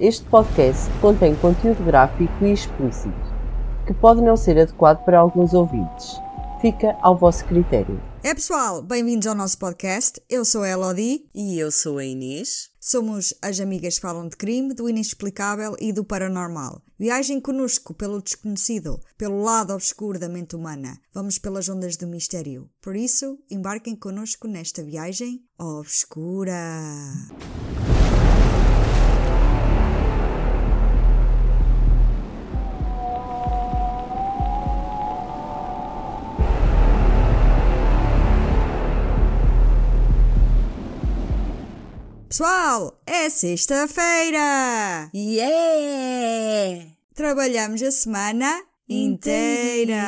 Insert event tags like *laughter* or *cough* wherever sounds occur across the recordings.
Este podcast contém conteúdo gráfico e explícito, que pode não ser adequado para alguns ouvintes. Fica ao vosso critério. É pessoal, bem-vindos ao nosso podcast. Eu sou a Elodie, E eu sou a Inês. somos as amigas que falam de crime, do inexplicável e do paranormal. Viajem conosco pelo desconhecido, pelo lado obscuro da mente humana. Vamos pelas ondas do mistério. Por isso, embarquem conosco nesta viagem obscura. Pessoal, é sexta-feira! Yeah! Trabalhamos a semana inteira!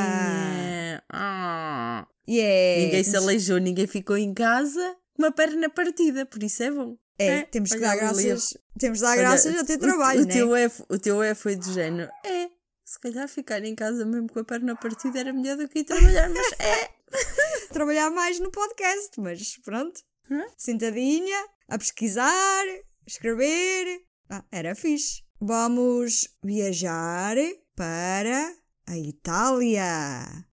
Ah. Yeah! Ninguém se aleijou, ninguém ficou em casa, uma perna partida, por isso é bom. É, temos que olha dar graças, temos de dar Olha, graças a ter o- trabalho, o, né? teu é, o teu é foi de género. É, se calhar ficar em casa mesmo com a perna partida era melhor do que ir trabalhar, mas *laughs* é. Trabalhar mais no podcast, mas pronto. Sentadinha, a pesquisar, escrever. Ah, era fixe. Vamos viajar para a Itália.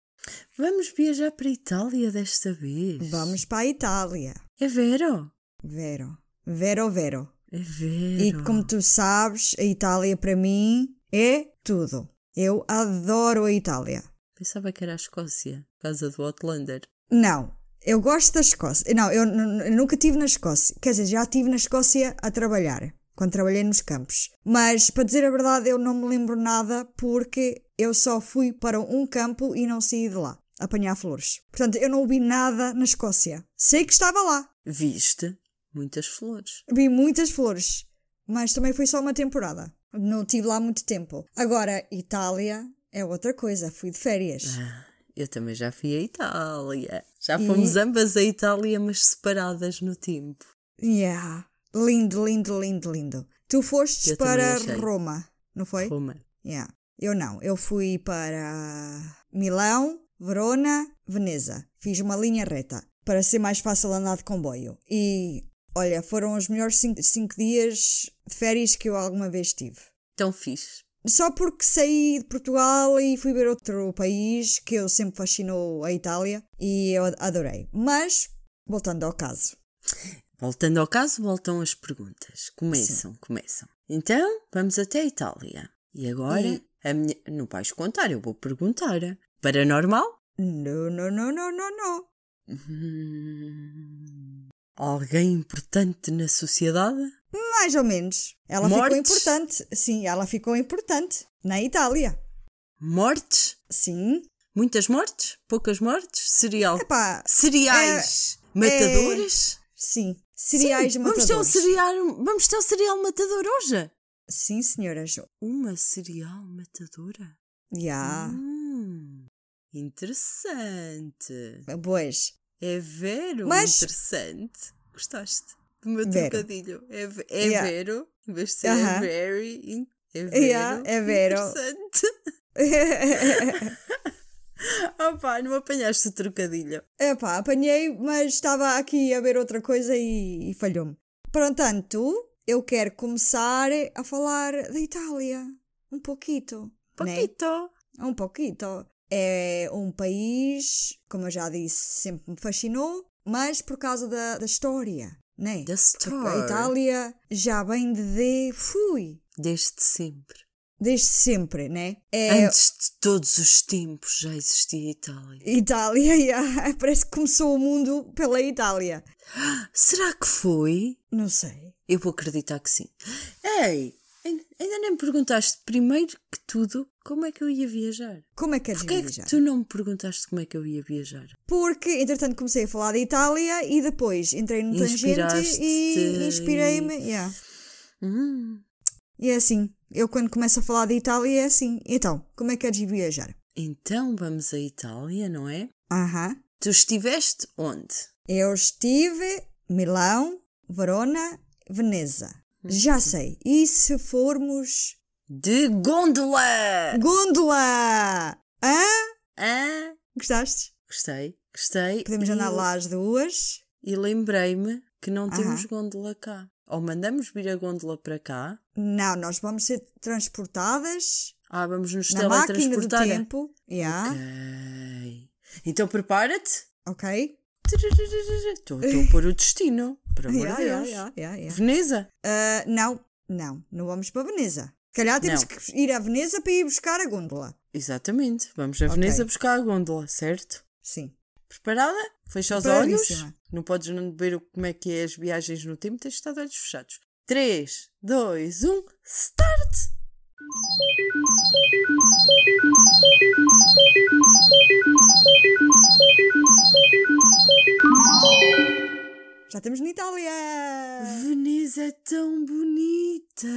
Vamos viajar para a Itália desta vez. Vamos para a Itália. É vero? Vero. Vero, vero. É vero. E como tu sabes, a Itália para mim é tudo. Eu adoro a Itália. Pensava que era a Escócia, casa do Outlander. Não, eu gosto da Escócia. Não, eu, eu nunca estive na Escócia. Quer dizer, já estive na Escócia a trabalhar, quando trabalhei nos campos. Mas, para dizer a verdade, eu não me lembro nada porque eu só fui para um campo e não saí de lá, apanhar flores. Portanto, eu não vi nada na Escócia. Sei que estava lá. Viste muitas flores. Vi muitas flores, mas também foi só uma temporada. Não tive lá muito tempo. Agora, Itália é outra coisa. Fui de férias. Ah, eu também já fui à Itália. Já E- fomos ambas à Itália, mas separadas no tempo. Yeah. Lindo, lindo, lindo, lindo. Tu fostes Eu para. Roma, não foi? Roma. Yeah. Eu não. Eu fui para Milão, Verona, Veneza. Fiz uma linha reta para ser mais fácil andar de comboio. E olha, foram os melhores cinco, cinco dias de férias que eu alguma vez tive. Tão fixe. Só porque saí de Portugal e fui ver outro país que eu sempre fascinou a Itália e eu adorei. Mas, voltando ao caso. Voltando ao caso, voltam as perguntas. Começam, começam. Então, vamos até a Itália. E agora, E- a minha... não vais contar, eu vou perguntar. Paranormal? Não, não, não, não, não, não. Hum, Alguém importante na sociedade? Mais ou menos. Ela ficou Mortes? importante. Sim, ela ficou importante. Na Itália. Mortes? Sim. Muitas mortes? Poucas mortes? Serial? Epá, Cereais? Matadores? sim. Cereais Sim, matadores. Vamos ter, um cereal, vamos ter um cereal matador hoje? Sim, senhora Jo. Uma cereal matadora? Já. Hum, interessante. Pois. É vero Mas- interessante. Gostaste *laughs* do meu Vero. trocadilho? É, é Yeah. vero, em vez de ser Aham. é very, é vero. Yeah, é vero. Interessante. *laughs* Opa, não apanhaste o trocadilho. Epá, apanhei, mas estava aqui a ver outra coisa e, e falhou-me. Portanto, eu quero começar a falar da Itália. Um pouquito. né? Um pouquito. É um país, como eu já disse, sempre me fascinou, mas por causa da, da história, né? Da Porque a. Itália já vem de fui, Desde sempre. desde sempre, né? É Antes de todos os tempos já existia Itália. Itália, *laughs* yeah, parece que começou o mundo pela Itália. Será que foi? Não sei. Eu vou acreditar que sim. Ei, ain- ainda nem me perguntaste primeiro que tudo como é que eu ia viajar. Como é que queres Porquê é viajar? que tu não me perguntaste como é que eu ia viajar? Porque, entretanto, comecei a falar da Itália e depois entrei no tangente e e- inspirei-me. Yeah. Hum, E é assim. Eu, quando começo a falar da Itália, é assim. Então, como é que queres viajar? então vamos à Itália, não é? Aham. Tu estiveste onde? Eu estive Milão, Verona, Veneza. Já sei. E se formos. De gôndola! Gôndola! Hã? Ah, Gostaste? gostei, gostei. Podemos E- andar lá as duas. E lembrei-me que não temos Aham. gôndola cá. ou mandamos vir a gôndola para cá. Não, nós vamos ser transportadas Ah, vamos nos na máquina do teletransportar. tempo. Yeah, Ok. Então prepara-te. ok. Estou a pôr o destino. Por amor *laughs* Yeah, de Deus. yeah, yeah. Veneza. Ah, não, não, não vamos para Veneza. Se calhar temos Não. que ir a Veneza para ir buscar a gôndola. Exatamente. Vamos a Ok. Veneza buscar a gôndola, certo? Sim. Preparada? Fecha os olhos. Não podes não ver como é que é as viagens no tempo, tens de estar de olhos fechados. 3, 2, 1, start! Já estamos na Itália! Veneza é tão bonita!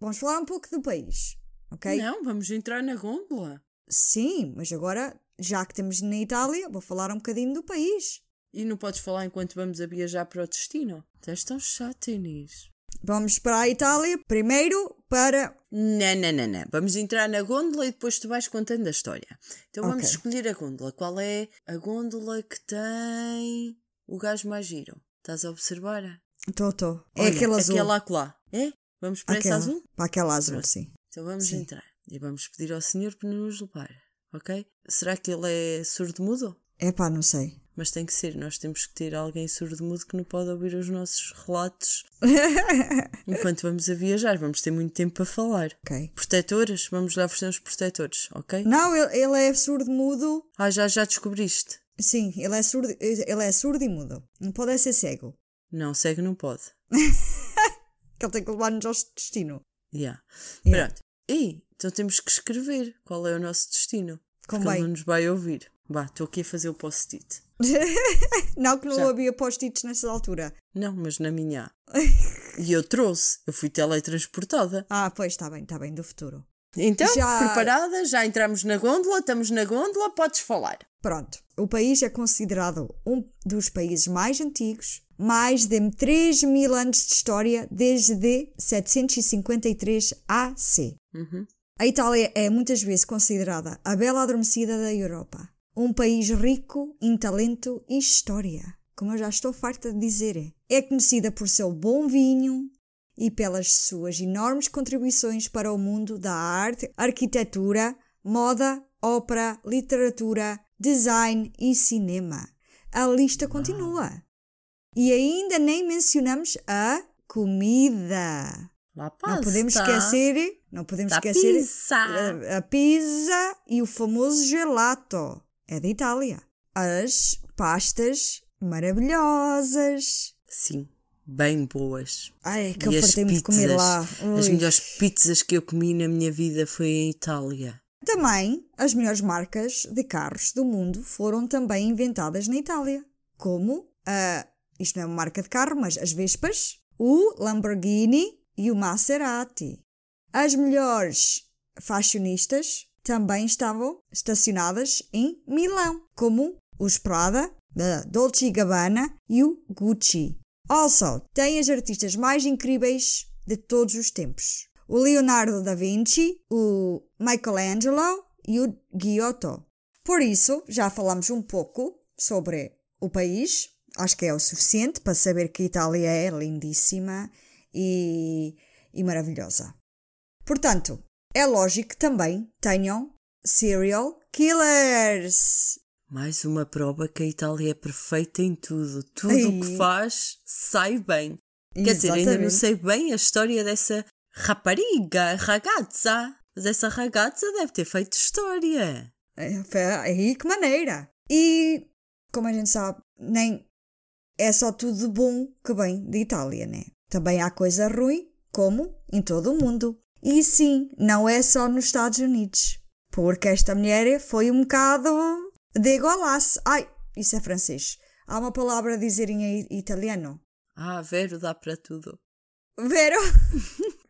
Vamos falar um pouco do país, ok? Não, vamos entrar na gôndola. Sim, mas agora, já que estamos na Itália, vou falar um bocadinho do país. E não podes falar enquanto vamos a viajar para o destino. Estás tão chato, Inês. Vamos para a Itália, primeiro para. Não, não, não, não. Vamos entrar na gôndola e depois tu vais contando a história. Então vamos Ok. escolher a gôndola. Qual é a gôndola que tem o gajo mais giro? Estás a observar? Estou, estou. É Olha, aquele azul. Aquela acolá. É? Vamos para Aquela- essa azul? Para aquela azul, Pronto. sim. Então vamos Sim. entrar. E vamos pedir ao senhor para nos levar. Ok? Será que ele é surdo-mudo? É pá, não sei. Mas tem que ser. Nós temos que ter alguém surdo-mudo que não pode ouvir os nossos relatos *laughs* enquanto vamos a viajar. Vamos ter muito tempo para falar. ok. Protetores? Vamos lá oferecer uns protetores, ok? Não, ele, ele é surdo-mudo. Ah, já, já descobriste? Sim, ele é surdo, ele é surdo e mudo. Não pode é ser cego. Não, cego não pode. *laughs* Que ele tem que levar-nos ao destino. Yeah. Yeah. Pronto. E então temos que escrever qual é o nosso destino. Porque ele não nos vai ouvir. Vá, estou aqui a fazer o post-it. *laughs* Não, que não Já. havia post-its nessa altura. Não, mas na minha. *laughs* e eu trouxe. Eu fui teletransportada. Ah, pois, está bem, está bem, do futuro. Então, Já- preparada, já entramos na gôndola, estamos na gôndola, podes falar. Pronto. O país é considerado um dos países mais antigos, mais de 3 mil anos de história, desde 753 AC. Uhum. A Itália é muitas vezes considerada a bela adormecida da Europa. Um país rico em talento e história. Como eu já estou farta de dizer. É conhecida por seu bom vinho e pelas suas enormes contribuições para o mundo da arte, arquitetura, moda, ópera, literatura, design e cinema. A lista continua. E ainda nem mencionamos a comida. Não podemos esquecer, não podemos da esquecer pizza. a, a pizza e o famoso gelato. É da Itália. As pastas maravilhosas. Sim, bem boas. Ai, que E eu as fartei-me de comer pizzas? lá. As Ui. melhores pizzas que eu comi na minha vida foi em Itália. Também, as melhores marcas de carros do mundo foram também inventadas na Itália. Como a, isto não é uma marca de carro, mas as Vespas, o Lamborghini e o Maserati. As melhores fashionistas também estavam estacionadas em Milão, como os Prada, da Dolce Gabbana e o Gucci. Also, tem as artistas mais incríveis de todos os tempos. O Leonardo da Vinci, o Michelangelo e o Giotto. Por isso, já falamos um pouco sobre o país. Acho que é o suficiente para saber que a Itália é lindíssima e, e maravilhosa. Portanto, é lógico que também tenham serial killers. Mais uma prova que a Itália é perfeita em tudo. Tudo o que faz sai bem. Quer dizer, ainda não Exatamente. sei bem a história dessa rapariga, ragazza. Mas essa ragazza deve ter feito história. É, aí que maneira. E, como a gente sabe, nem é só tudo de bom que vem de Itália, né? Também há coisa ruim, como em todo o mundo. E sim, não é só nos Estados Unidos. Porque esta mulher foi um bocado de golaço. Ai, isso é francês. Há uma palavra a dizer em italiano. Ah, Vero dá para tudo. Vero? *laughs*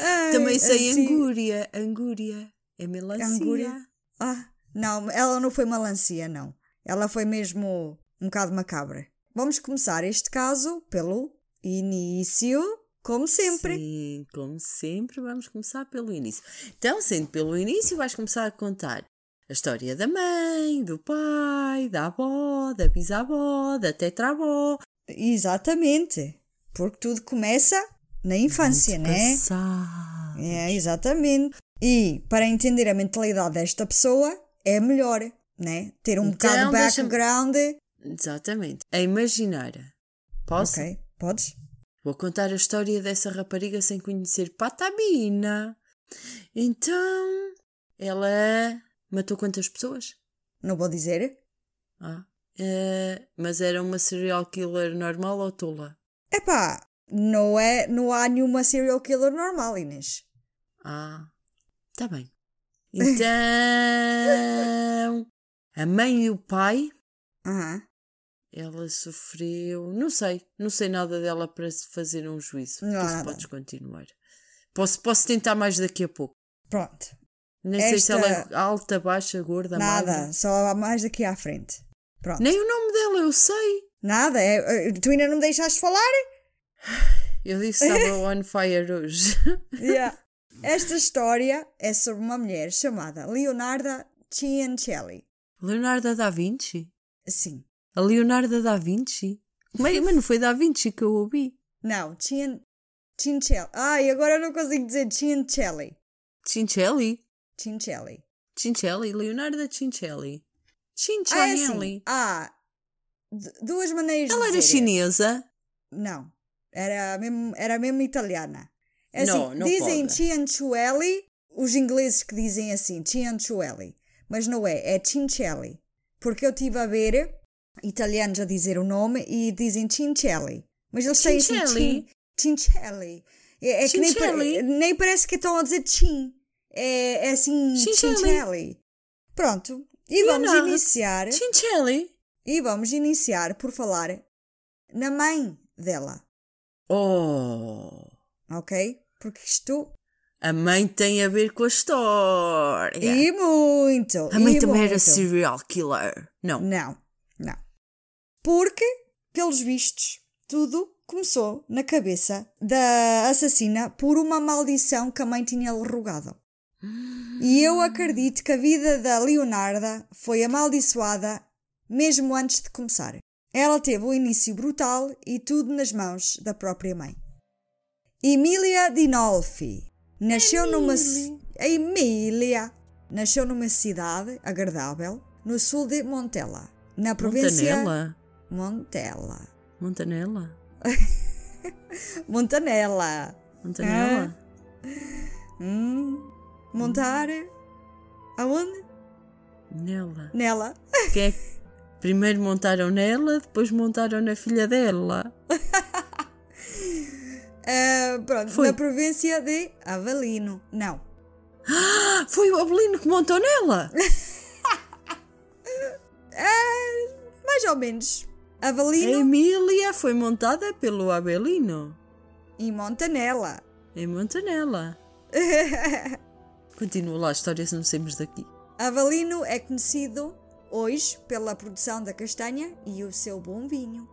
Ai, Também sei assim- angúria. Angúria. É melancia. Angúria? Ah, não, ela não foi melancia, não. Ela foi mesmo um bocado macabra. Vamos começar este caso pelo início, como sempre. Sim, como sempre, vamos começar pelo início. Então, sendo pelo início, vais começar a contar a história da mãe, do pai, da avó, da bisavó, da tetravó. Exatamente. Porque tudo começa na infância, né? Passado. É, exatamente. E para entender a mentalidade desta pessoa é melhor, né? Ter um Então, bocado de background. Exatamente. A imaginar. Posso? Ok, podes? Vou contar a história dessa rapariga sem conhecer Patabina. Então, ela matou quantas pessoas? Não vou dizer. Ah, eh, mas era uma serial killer normal ou tola? Epá, não, é, não há nenhuma serial killer normal, Inês. Ah, tá bem. *laughs* Então, a mãe e o pai, ela sofreu. Não sei, não sei nada dela para se fazer um juízo. Não nada. podes continuar. Posso, posso tentar mais daqui a pouco. Pronto. Nem sei se ela é alta, baixa, gorda, Nada, magra. só há mais daqui à frente. Pronto. Nem o nome dela eu sei. Nada, é, é- tu ainda não me deixaste falar? *sighs* Eu disse que estava *laughs* on fire hoje. *laughs* Yeah. Esta história é sobre uma mulher chamada Leonarda Ciancelli. Leonardo da Vinci? Sim. A Leonardo da Vinci? Como é? Mas não foi da Vinci que eu ouvi. Não, Cian... Cincelli. Ai, agora eu não consigo dizer Ciancelli. Cincelli? Cincelli. Cincelli? Leonardo Ah, Cincelli. é assim. Cincelli. Há d- duas maneiras Ela de era chinesa? Não. Era mesmo, era mesmo italiana. É Não, assim, não dizem pode. Ciancelli, os ingleses que dizem assim, Ciancelli. Mas não é, é Cincelli. Porque eu estive a ver italianos a dizer o nome e dizem Cincelli. Mas eles têm assim, Cincelli? Cin- Cincelli. É, é que nem, Cincelli? nem parece que estão a dizer Cin. É, é assim. Cincelli. Pronto. E vamos Leonardo. iniciar. Cincelli? E vamos iniciar por falar na mãe dela. Oh! Ok? Porque isto. A mãe tem a ver com a história. E muito! a mãe também muito. era serial killer. Não. Não, não. Porque, pelos vistos, tudo começou na cabeça da assassina por uma maldição que a mãe tinha lhe rogado. E eu acredito que a vida da Leonarda foi amaldiçoada mesmo antes de começar. Ela teve um início brutal e tudo nas mãos da própria mãe. Emília Dinolfi nasceu numa ci- Emília nasceu numa cidade agradável no sul de Montella, na província Montanella? Montella. Montanella? *laughs* Montanella. Montanella? Hum, montar aonde? Nela. Nela. Que é que primeiro montaram nela, depois montaram na filha dela. Ah, *laughs* pronto, Foi. na província de Avelino. Não. Ah, *gasps* foi o Abelino que montou nela! Ah, *laughs* mais ou menos. A Avelino Emília foi montada pelo Abelino. e Montanella. Em Montanella. *laughs* Continua lá a história se não saímos daqui. Avelino é conhecido hoje pela produção da castanha e o seu bom vinho.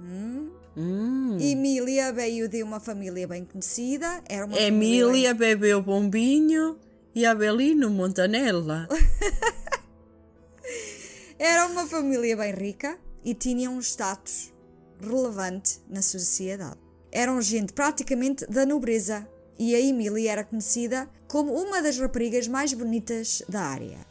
Hum. Hum. Emília veio de uma família bem conhecida. Era uma bem- Emília bebeu bombinho e Abelino Montanella. *laughs* Era uma família bem rica e tinha um status relevante na sociedade. Eram gente praticamente da nobreza e a Emília era conhecida como uma das raparigas mais bonitas da área.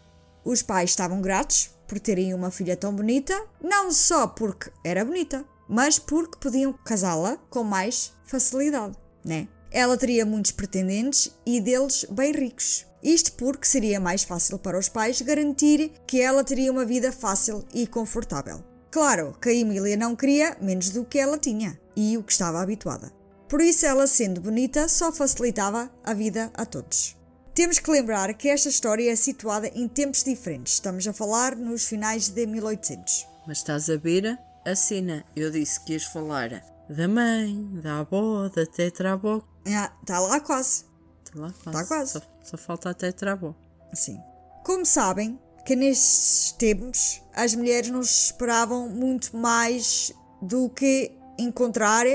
Os pais estavam gratos por terem uma filha tão bonita, não só porque era bonita, mas porque podiam casá-la com mais facilidade, né? Ela teria muitos pretendentes e deles bem ricos. Isto porque seria mais fácil para os pais garantir que ela teria uma vida fácil e confortável. Claro que a Emília não queria menos do que ela tinha e o que estava habituada. Por isso, ela sendo bonita só facilitava a vida a todos. Temos que lembrar que esta história é situada em tempos diferentes. Estamos a falar nos finais de 1800. Mas estás a ver a cena? Eu disse que ias falar da mãe, da avó, da tetrabó. Ah, está lá quase. Está lá quase. Tá quase. Só, só falta a tetrabó. Assim. Como sabem, que nestes tempos as mulheres não esperavam muito mais do que encontrar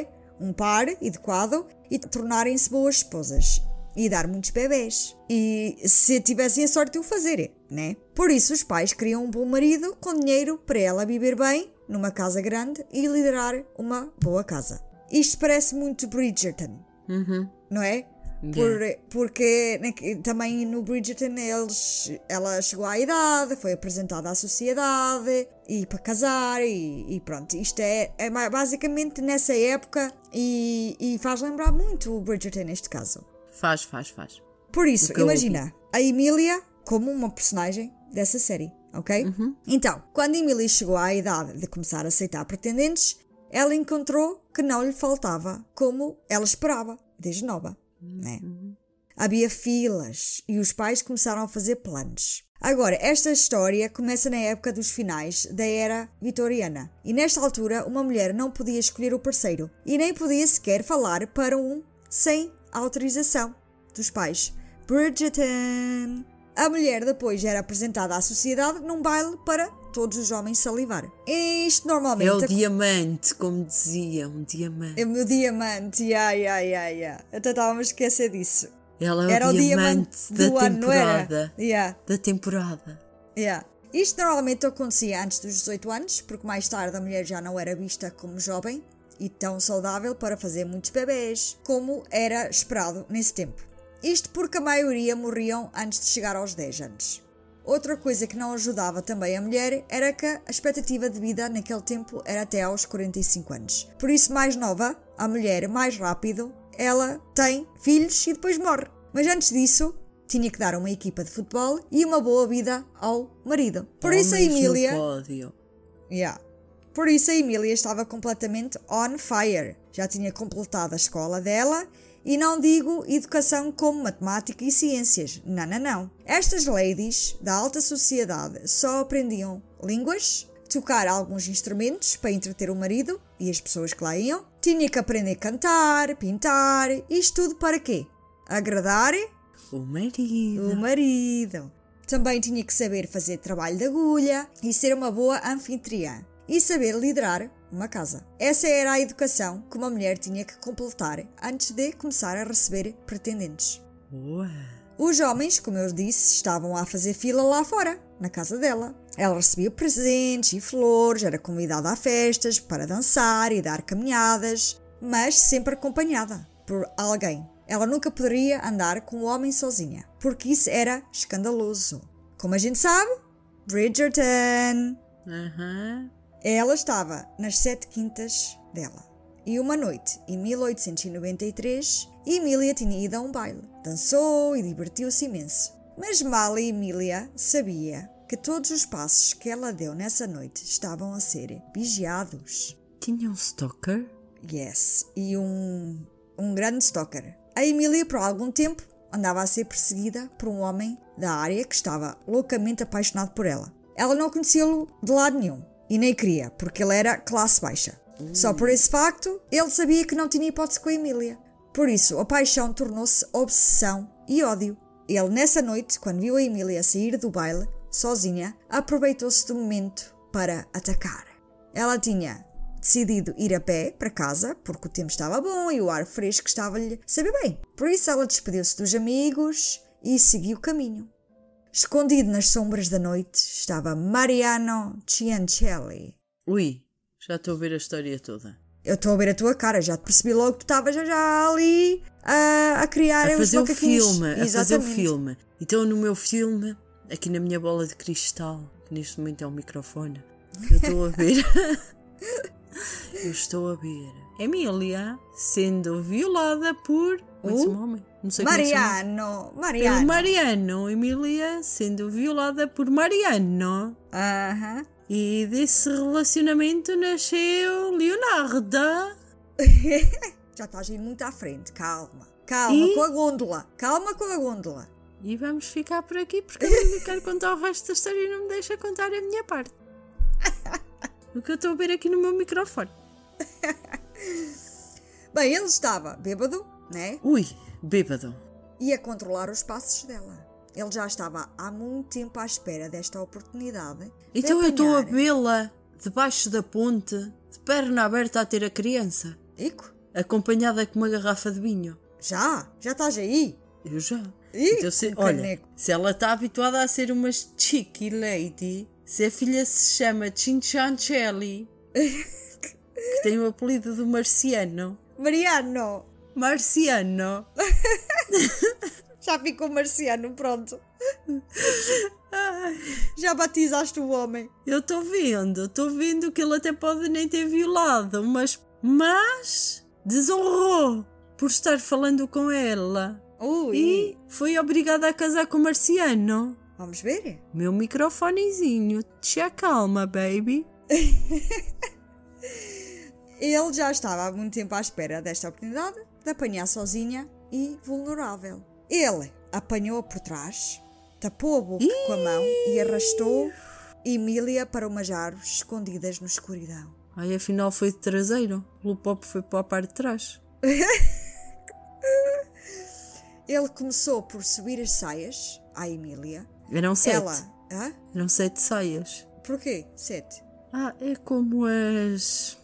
um par adequado e tornarem-se boas esposas e dar muitos bebés. E se tivessem a sorte de o fazer, né? Por isso os pais queriam um bom marido com dinheiro para ela viver bem numa casa grande e liderar uma boa casa. Isto parece muito Bridgerton, Uhum. não é? Por, porque né, também no Bridgerton eles, ela chegou à idade, foi apresentada à sociedade e para casar e, e pronto. Isto é, é basicamente nessa época e, e faz lembrar muito o Bridgerton neste caso. Faz, faz, faz. Por isso, imagina a Emília como uma personagem dessa série, ok? Então, quando Emília chegou à idade de começar a aceitar pretendentes, ela encontrou que não lhe faltava como ela esperava, desde nova, né? Havia filas e os pais começaram a fazer planos. Agora, esta história começa na época dos finais da era vitoriana. E nesta altura, uma mulher não podia escolher o parceiro e nem podia sequer falar para um sem autorização dos pais. Bridgerton! A mulher depois era apresentada à sociedade num baile para todos os homens salivar. E isto normalmente. É o diamante, como dizia, um diamante. É o meu diamante, ya, ya, ya, ya. Até estava a esquecer disso. Ela é Era o diamante, diamante da do ano, não era? temporada. Yeah. Da temporada. Yeah. Isto normalmente acontecia antes dos 18 anos, porque mais tarde a mulher já não era vista como jovem e tão saudável para fazer muitos bebês, como era esperado nesse tempo. Isto porque a maioria morriam antes de chegar aos 10 anos. Outra coisa que não ajudava também a mulher era que a expectativa de vida naquele tempo era até aos 45 anos. Por isso, mais nova, a mulher mais rápido, ela tem filhos e depois morre. Mas antes disso, tinha que dar uma equipa de futebol e uma boa vida ao marido. Por isso a Homens Emília. Yeah. Por isso a Emília estava completamente on fire. Já tinha completado a escola dela e não digo educação como matemática e ciências. Não, não, não. Estas ladies da alta sociedade só aprendiam línguas, tocar alguns instrumentos para entreter o marido e as pessoas que lá iam. Tinha que aprender a cantar, pintar, isto tudo para quê? Agradar O marido. o marido. Também tinha que saber fazer trabalho de agulha e ser uma boa anfitriã e saber liderar uma casa. Essa era a educação que uma mulher tinha que completar antes de começar a receber pretendentes. Boa. Os homens, como eu disse, estavam a fazer fila lá fora, na casa dela. Ela recebia presentes e flores, era convidada a festas para dançar e dar caminhadas, mas sempre acompanhada por alguém. Ela nunca poderia andar com o homem sozinha, porque isso era escandaloso. Como a gente sabe, Bridgerton. Aham. Ela estava nas sete quintas dela. E uma noite, em 1893, Emília tinha ido a um baile. Dançou e divertiu-se imenso. Mas mal Emília sabia que todos os passos que ela deu nessa noite estavam a ser vigiados. Tinha um stalker? Yes, e um, um grande stalker. A Emília, por algum tempo, andava a ser perseguida por um homem da área que estava loucamente apaixonado por ela. Ela não conhecia-lo de lado nenhum e nem queria, porque ele era classe baixa. Só por esse facto, ele sabia que não tinha hipótese com a Emília. Por isso, a paixão tornou-se obsessão e ódio. Ele, nessa noite, quando viu a Emília sair do baile, sozinha, aproveitou-se do momento para atacar. Ela tinha decidido ir a pé para casa, porque o tempo estava bom e o ar fresco estava-lhe saber bem. Por isso ela despediu-se dos amigos e seguiu o caminho. Escondido nas sombras da noite estava Mariano Ciancelli. Ui, já estou a ver a história toda. Eu estou a ver a tua cara, já te percebi logo que tu estavas já, já ali a, a criar A fazer o filme, a fazer o Exatamente. filme. Então no meu filme, aqui na minha bola de cristal, que neste momento é um microfone, eu estou a ver. *laughs* eu estou a ver. Emília sendo violada por. É o homem? Não sei como é que se chama. Mariano, Pelo Mariano. Mariano. Emília sendo violada por Mariano. Aham. E desse relacionamento nasceu Leonardo. *laughs* Já estás a ir muito à frente, calma. Calma E? com a gôndola. Calma com a gôndola. E vamos ficar por aqui porque a Lívia quer contar o resto da história e não me deixa contar a minha parte. *laughs* O que eu estou a ver aqui no meu microfone. *laughs* Bem, ele estava bêbado, né? Ui, bêbado. E a controlar os passos dela. Ele já estava há muito tempo à espera desta oportunidade. de Então eu estou a vê-la debaixo da ponte, de perna aberta a ter a criança, Ico, acompanhada com uma garrafa de vinho. já? Já estás aí? Eu já. Ih, Então, se, olha, caneco. se ela está habituada a ser uma cheeky lady, se a filha se chama Cinciancelli, *laughs* que tem o apelido do Marciano. Mariano! Marciano! *laughs* Já ficou marciano, pronto. Já batizaste o homem. Eu estou vendo, estou vendo que ele até pode nem ter violado, mas. Mas. desonrou por estar falando com ela. Ui! E foi obrigada a casar com o Marciano. Vamos ver? Meu microfonezinho, te acalma, baby. *laughs* Ele já estava há muito tempo à espera desta oportunidade de apanhar sozinha e vulnerável. Ele apanhou-a por trás, tapou a boca com a mão e arrastou Emília para umas árvores escondidas na escuridão. Ai, afinal foi de traseiro. O pop foi para a parte de trás. *laughs* Ele começou por subir as saias à Emília. Eram sete. Ela. Hã? Eram sete saias. Porquê? Sete. Ah, é como as.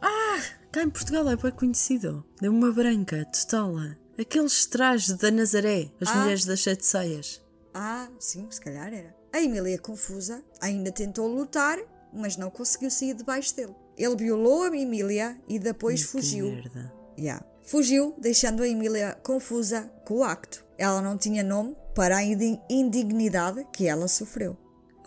Ah! Cá em Portugal é bem conhecido. Deu uma branca, total. Aqueles trajes da Nazaré, as Ah. mulheres das sete saias. Ah, sim, se calhar era. A Emília, confusa, ainda tentou lutar, mas não conseguiu sair debaixo dele. Ele violou a Emília e depois fugiu. merda. Yeah. Fugiu, deixando a Emília confusa com o acto. Ela não tinha nome para a indi- indignidade que ela sofreu.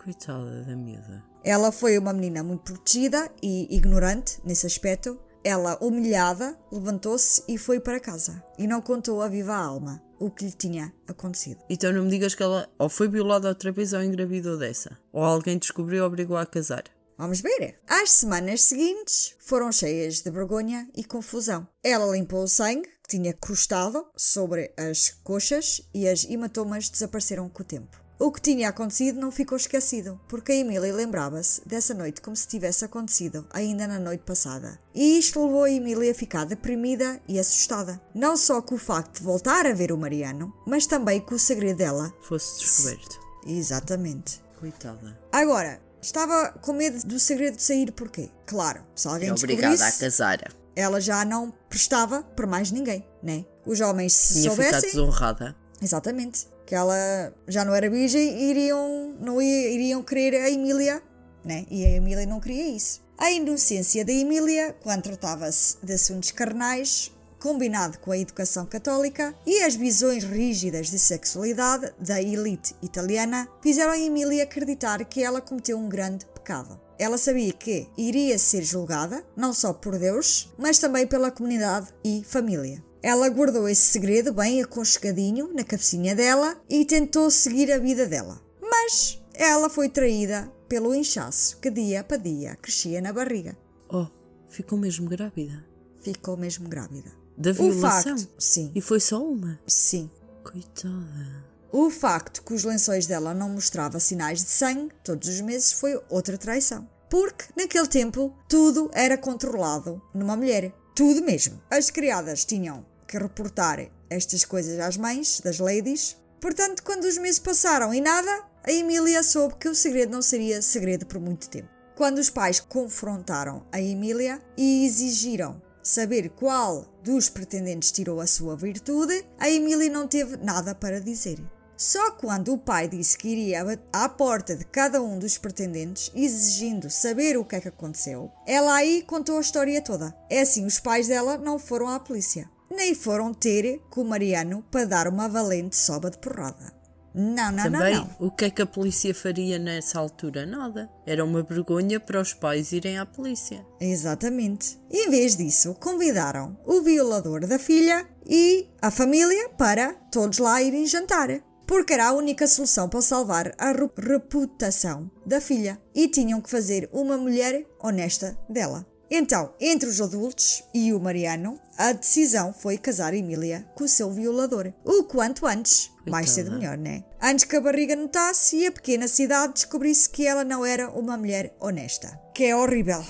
Coitada da miúda. Ela foi uma menina muito protegida e ignorante nesse aspecto. Ela, humilhada, levantou-se e foi para casa. E não contou a viva alma o que lhe tinha acontecido. Então não me digas que ela ou foi violada outra vez ou engravidou dessa. Ou alguém descobriu e obrigou a casar. Vamos ver. As semanas seguintes foram cheias de vergonha e confusão. Ela limpou o sangue que tinha crustado sobre as coxas e as hematomas desapareceram com o tempo. O que tinha acontecido não ficou esquecido, porque a Emília lembrava-se dessa noite como se tivesse acontecido ainda na noite passada. E isto levou a Emília a ficar deprimida e assustada. Não só com o facto de voltar a ver o Mariano, mas também com o segredo dela. Fosse descoberto. Exatamente. Coitada. Agora, estava com medo do segredo de sair porquê? Claro, se alguém É obrigada a casar. ela já não prestava para mais ninguém, né? Os homens se Tinha ficado soubessem, desonrada. exatamente, que ela já não era virgem, iriam, não ia- iriam querer a Emília, né? E a Emília não queria isso. A inocência da Emília, quando tratava-se de assuntos carnais, combinado com a educação católica e as visões rígidas de sexualidade da elite italiana, fizeram a Emília acreditar que ela cometeu um grande pecado. Ela sabia que iria ser julgada, não só por Deus, mas também pela comunidade e família. Ela guardou esse segredo bem aconchegadinho na cabecinha dela e tentou seguir a vida dela. Mas ela foi traída pelo inchaço que dia para dia crescia na barriga. Oh, ficou mesmo grávida. Ficou mesmo grávida. Da O violação. facto, sim, E foi só uma. sim. Coitada. O facto que os lençóis dela não mostravam sinais de sangue todos os meses foi outra traição. Porque, naquele tempo, tudo era controlado numa mulher. Tudo mesmo. As criadas tinham que reportar estas coisas às mães das ladies. Portanto, quando os meses passaram e nada, a Emília soube que o segredo não seria segredo por muito tempo. Quando os pais confrontaram a Emília e exigiram saber qual dos pretendentes tirou a sua virtude, a Emília não teve nada para dizer. Só quando o pai disse que iria à porta de cada um dos pretendentes, exigindo saber o que é que aconteceu, ela aí contou a história toda. É assim, os pais dela não foram à polícia, nem foram ter com o Mariano para dar uma valente soba de porrada. Não, não, Também, não, não. o que é que a polícia faria nessa altura? Nada. Era uma vergonha para os pais irem à polícia. Exatamente. Em vez disso, convidaram o violador da filha e a família para todos lá irem jantar. Porque era a única solução para salvar a reputação da filha. E tinham que fazer uma mulher honesta dela. Então, entre os adultos e o Mariano, a decisão foi casar Emília com o seu violador. O quanto antes. Mais cedo melhor, né? Antes que a barriga notasse e a pequena cidade descobrisse que ela não era uma mulher honesta. Que é horrível,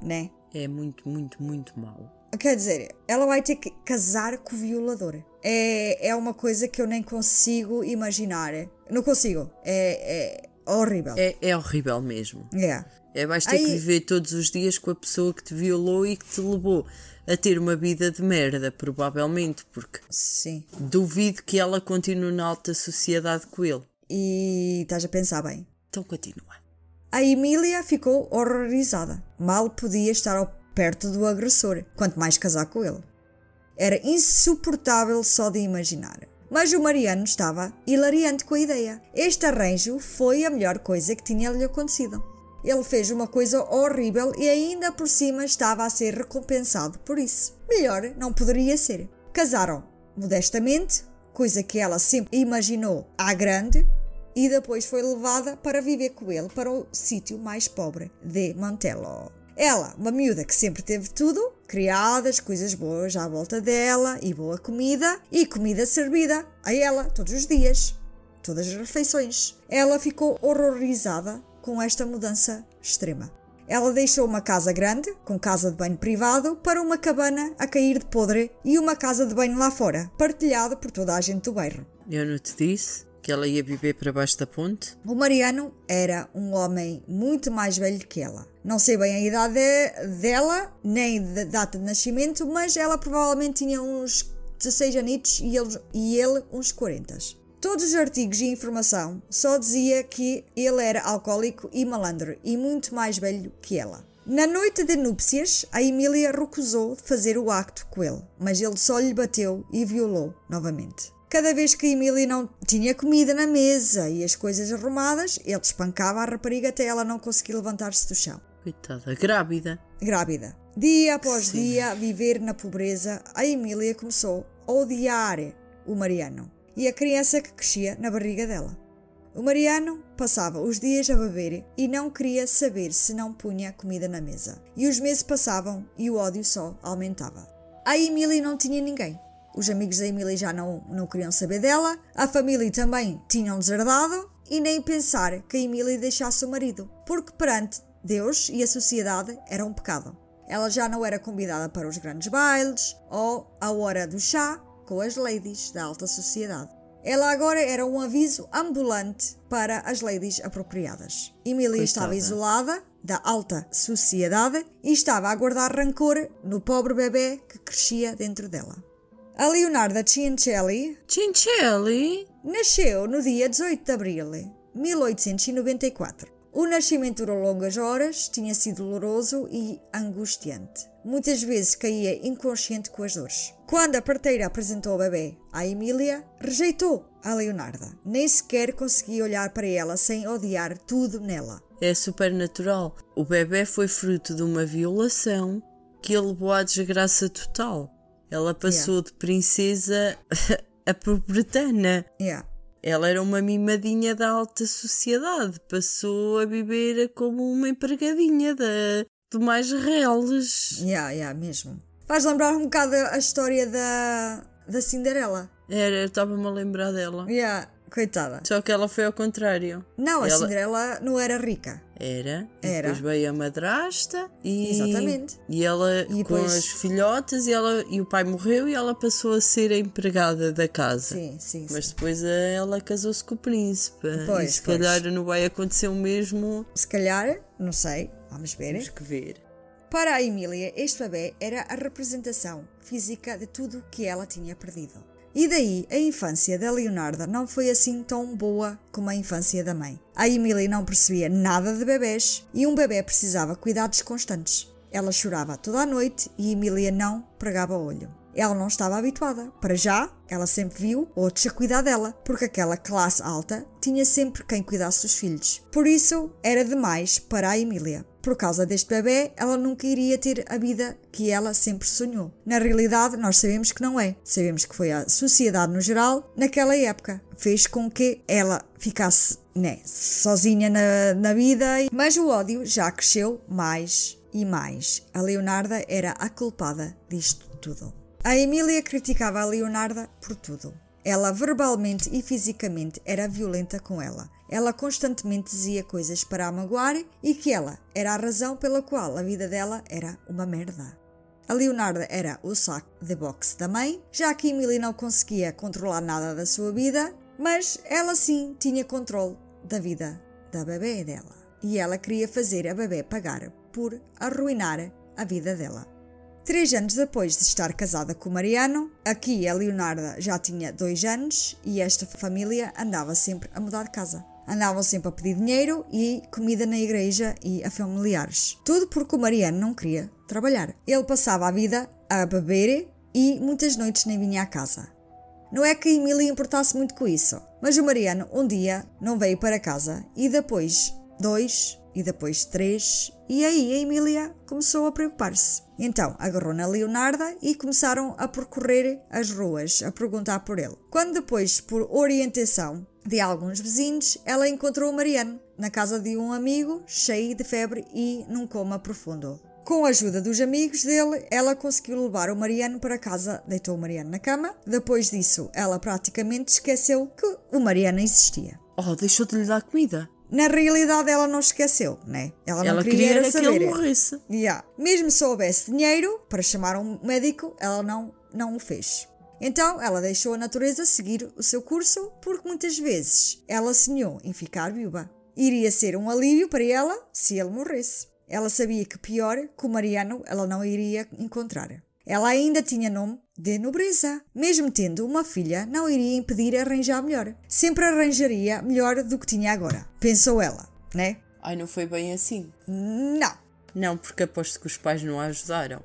né? É muito, muito, muito mau. Quer dizer, ela vai ter que casar com o violador. É, é uma coisa que eu nem consigo imaginar. Não consigo. É, é horrível. É, é horrível mesmo. É. É, vais ter que viver todos os dias com a pessoa que te violou e que te levou a ter uma vida de merda, provavelmente, porque Sim. duvido que ela continue na alta sociedade com ele. E estás a pensar bem. Então continua. A Emília ficou horrorizada. Mal podia estar perto do agressor, quanto mais casar com ele. Era insuportável só de imaginar. Mas o Mariano estava hilariante com a ideia. Este arranjo foi a melhor coisa que tinha lhe acontecido. Ele fez uma coisa horrível e ainda por cima estava a ser recompensado por isso. Melhor não poderia ser. Casaram modestamente, coisa que ela sempre imaginou à grande, e depois foi levada para viver com ele para o sítio mais pobre de Montello. Ela, uma miúda que sempre teve tudo, criadas, coisas boas à volta dela e boa comida e comida servida a ela todos os dias, todas as refeições. Ela ficou horrorizada com esta mudança extrema. Ela deixou uma casa grande, com casa de banho privado, para uma cabana a cair de podre e uma casa de banho lá fora, partilhada por toda a gente do bairro. Eu não te disse que ela ia viver para baixo da ponte? O Mariano era um homem muito mais velho que ela. Não sei bem a idade de- dela, nem a data de nascimento, mas ela provavelmente tinha uns 16 anitos e ele, e ele uns 40. Todos os artigos e informação só dizia que ele era alcoólico e malandro e muito mais velho que ela. Na noite de núpcias, a Emília recusou fazer o acto com ele, mas ele só lhe bateu e violou novamente. Cada vez que a Emília não tinha comida na mesa e as coisas arrumadas, ele espancava a rapariga até ela não conseguir levantar-se do chão. Coitada, grávida. Grávida. Dia após Sim. dia, a viver na pobreza, a Emília começou a odiar o Mariano e a criança que crescia na barriga dela. O Mariano passava os dias a beber e não queria saber se não punha comida na mesa. E os meses passavam e o ódio só aumentava. A Emília não tinha ninguém. Os amigos da Emília já não, não queriam saber dela, a família também tinham deserdado e nem pensar que a Emília deixasse o marido, porque perante Deus e a sociedade era um pecado. Ela já não era convidada para os grandes bailes ou a hora do chá com as ladies da alta sociedade. Ela agora era um aviso ambulante para as ladies apropriadas. Emília estava isolada da alta sociedade e estava a guardar rancor no pobre bebê que crescia dentro dela. A Leonarda Ciancelli Chinchilli? Nasceu no dia 18 de abril de 1894. O nascimento durou longas horas, tinha sido doloroso e angustiante. Muitas vezes caía inconsciente com as dores. Quando a parteira apresentou o bebê à Emília, rejeitou a Leonarda. Nem sequer conseguia olhar para ela sem odiar tudo nela. É supernatural. O bebê foi fruto de uma violação que a levou à desgraça total. Ela passou de princesa *laughs* a pobretana. Yeah. Ela era uma mimadinha da alta sociedade. Passou a viver como uma empregadinha da, do mais reles. Yeah, yeah, mesmo. Faz lembrar um bocado a história da, da Cinderela. Era, eu estava-me a lembrar dela. Yeah, coitada. Só que ela foi ao contrário. Não, a Ela- Cinderela não era rica. Era. Era. Depois veio a madrasta e. Exatamente. E ela E com depois- as filhotas e, ela, e o pai morreu e ela passou a ser a empregada da casa. Sim, sim, sim. Mas depois a- ela casou-se com o príncipe. Pois, e se pois. calhar não vai acontecer o mesmo. Se calhar, não sei, vamos ver. Temos que ver. Para a Emília, este bebê era a representação física de tudo que ela tinha perdido. E daí, a infância da Leonarda não foi assim tão boa como a infância da mãe. A Emília não percebia nada de bebés e um bebê precisava cuidados constantes. Ela chorava toda a noite e Emília não pregava olho. Ela não estava habituada. Para já, ela sempre viu outros a cuidar dela, porque aquela classe alta tinha sempre quem cuidasse dos filhos. Por isso, era demais para a Emília. Por causa deste bebê, ela nunca iria ter a vida que ela sempre sonhou. Na realidade, nós sabemos que não é. Sabemos que foi a sociedade no geral, naquela época, fez com que ela ficasse né, sozinha na, na vida. Mas o ódio já cresceu mais e mais. A Leonarda era a culpada disto tudo. A Emília criticava a Leonarda por tudo. Ela verbalmente e fisicamente era violenta com ela. Ela constantemente dizia coisas para a magoar e que ela era a razão pela qual a vida dela era uma merda. A Leonarda era o saco de boxe da mãe, já que Emily não conseguia controlar nada da sua vida, mas ela sim tinha controle da vida da bebê dela. E ela queria fazer a bebê pagar por arruinar a vida dela. Três anos depois de estar casada com Mariano, aqui a Leonarda já tinha dois anos e esta família andava sempre a mudar de casa. Andavam sempre a pedir dinheiro e comida na igreja e a familiares. Tudo porque o Mariano não queria trabalhar. Ele passava a vida a beber e muitas noites nem vinha à casa. Não é que Emília importasse muito com isso, mas o Mariano um dia não veio para casa e depois dois e depois três e aí a Emília começou a preocupar-se. Então agarrou na Leonarda e começaram a percorrer as ruas a perguntar por ele. Quando depois, por orientação de alguns vizinhos, ela encontrou o Mariano na casa de um amigo, cheio de febre e num coma profundo. Com a ajuda dos amigos dele, ela conseguiu levar o Mariano para casa, deitou o Mariano na cama. Depois disso, ela praticamente esqueceu que o Mariano existia. Oh, deixou de lhe dar comida. Na realidade, ela não esqueceu, né? Ela não Ela queria, queria era que saber. ele morresse. Yeah. Mesmo se houvesse dinheiro para chamar um médico, ela não, não o fez. Então, ela deixou a natureza seguir o seu curso porque muitas vezes ela sonhou em ficar viúva. Iria ser um alívio para ela se ele morresse. Ela sabia que pior que o Mariano ela não iria encontrar. Ela ainda tinha nome de nobreza. Mesmo tendo uma filha, não iria impedir arranjar melhor. Sempre arranjaria melhor do que tinha agora. Pensou ela, né? Ai, não foi bem assim. Não. Não, porque aposto que os pais não a ajudaram.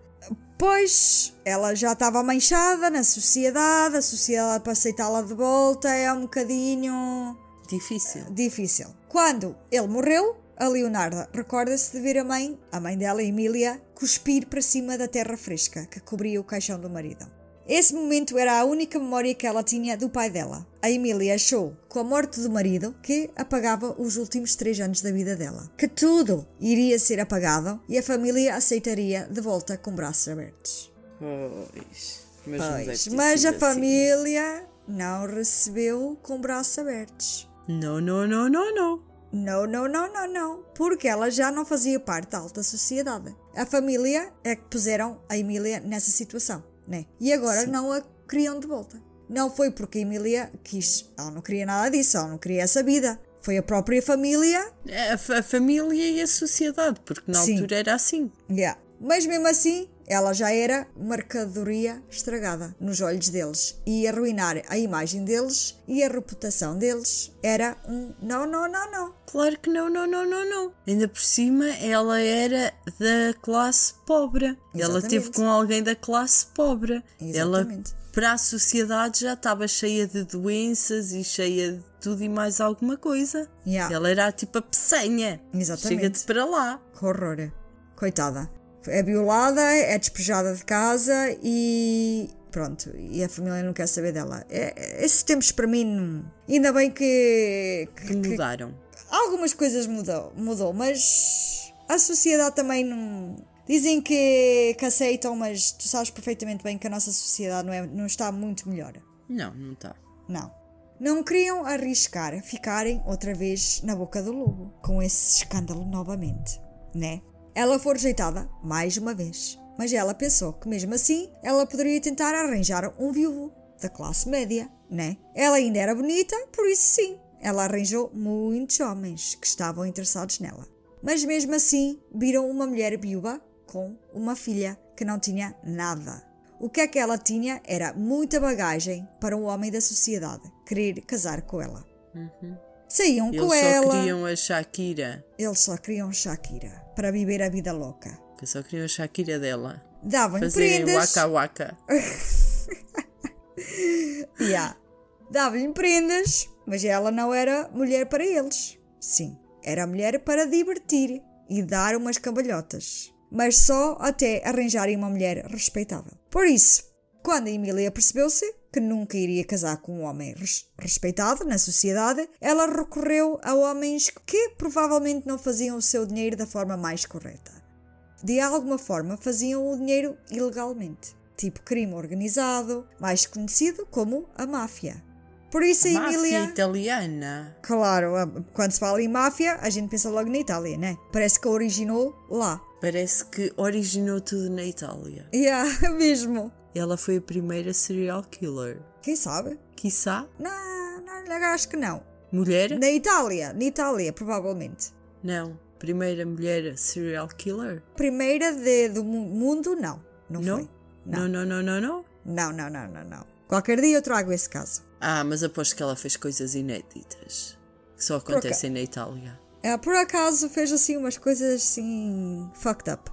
Pois, ela já estava manchada na sociedade, a sociedade para aceitá-la de volta é um bocadinho Difícil. difícil. Quando ele morreu, a Leonarda recorda-se de ver a mãe, a mãe dela, Emília, cuspir para cima da terra fresca que cobria o caixão do marido. Esse momento era a única memória que ela tinha do pai dela. A Emília achou, com a morte do marido, que apagava os últimos três anos da vida dela. Que tudo iria ser apagado e a família aceitaria de volta com braços abertos. Pois. Mas, Pois, mas a assim. família não recebeu com braços abertos. Não, não, não, não, não. Não, não, não, não, não. Porque ela já não fazia parte da alta sociedade. A família é que puseram a Emília nessa situação, né? E agora não a queriam de volta. Não foi porque a Emília quis. Ela não queria nada disso, ela não queria essa vida. Foi a própria família. A, fa- a família e a sociedade, porque na Sim. altura era assim. Yeah. Mas mesmo assim, ela já era mercadoria estragada nos olhos deles. E arruinar a imagem deles e a reputação deles era um não, não, não, não. Claro que não, não, não, não, não. Ainda por cima, ela era da classe pobre. Ela Exatamente. teve com alguém da classe pobre. Ela, Exatamente. para a sociedade, já estava cheia de doenças e cheia de tudo e mais alguma coisa. Yeah. Ela era tipo a peçanha. Exatamente. Chega-te para lá. Que horror. Coitada. É violada, é despejada de casa e. Pronto, e a família não quer saber dela. É- esses tempos para mim. não- Ainda bem que. que- Que que- mudaram. algumas coisas mudou, mudou, mas a sociedade também não. Dizem que, que aceitam, mas tu sabes perfeitamente bem que a nossa sociedade não, é, não está muito melhor. Não, não está. Não. Não queriam arriscar ficarem outra vez na boca do lobo, com esse escândalo novamente, né? Ela foi rejeitada mais uma vez, mas ela pensou que mesmo assim ela poderia tentar arranjar um viúvo da classe média, né? Ela ainda era bonita, por isso sim, ela arranjou muitos homens que estavam interessados nela. Mas mesmo assim, viram uma mulher viúva com uma filha que não tinha nada. O que é que ela tinha era muita bagagem para um homem da sociedade querer casar com ela. Saíam Eles com só ela. queriam a Shakira. Eles só queriam Shakira para viver a vida louca. Que só queriam a Shakira dela. Davam-lhe Fazerem prendas. waka waka. *laughs* Yeah. Davam-lhe prendas, mas ela não era mulher para eles. Sim, era mulher para divertir e dar umas cambalhotas. Mas só até arranjarem uma mulher respeitável. Por isso, quando a Emília percebeu-se que nunca iria casar com um homem res- respeitado na sociedade, ela recorreu a homens que provavelmente não faziam o seu dinheiro da forma mais correta de alguma forma faziam o dinheiro ilegalmente, tipo crime organizado, mais conhecido como a máfia. Por isso a Máfia Emília. italiana. Claro, quando se fala em máfia, a gente pensa logo na Itália, né? Parece que originou lá. Parece que originou tudo na Itália. Yeah, *laughs* mesmo. Ela foi a primeira serial killer. Quem sabe? Quiçá, Não, não, acho que não. mulher? Na Itália, na Itália, provavelmente. Não. Primeira mulher serial killer? Primeira de- do mu- mundo, não. Não, Não? foi. Não, não, não, não, não. Não, não, não, não, não. Qualquer dia eu trago esse caso. Ah, mas aposto que ela fez coisas inéditas. Que só acontecem na Itália. É, por acaso fez assim umas coisas assim. fucked up.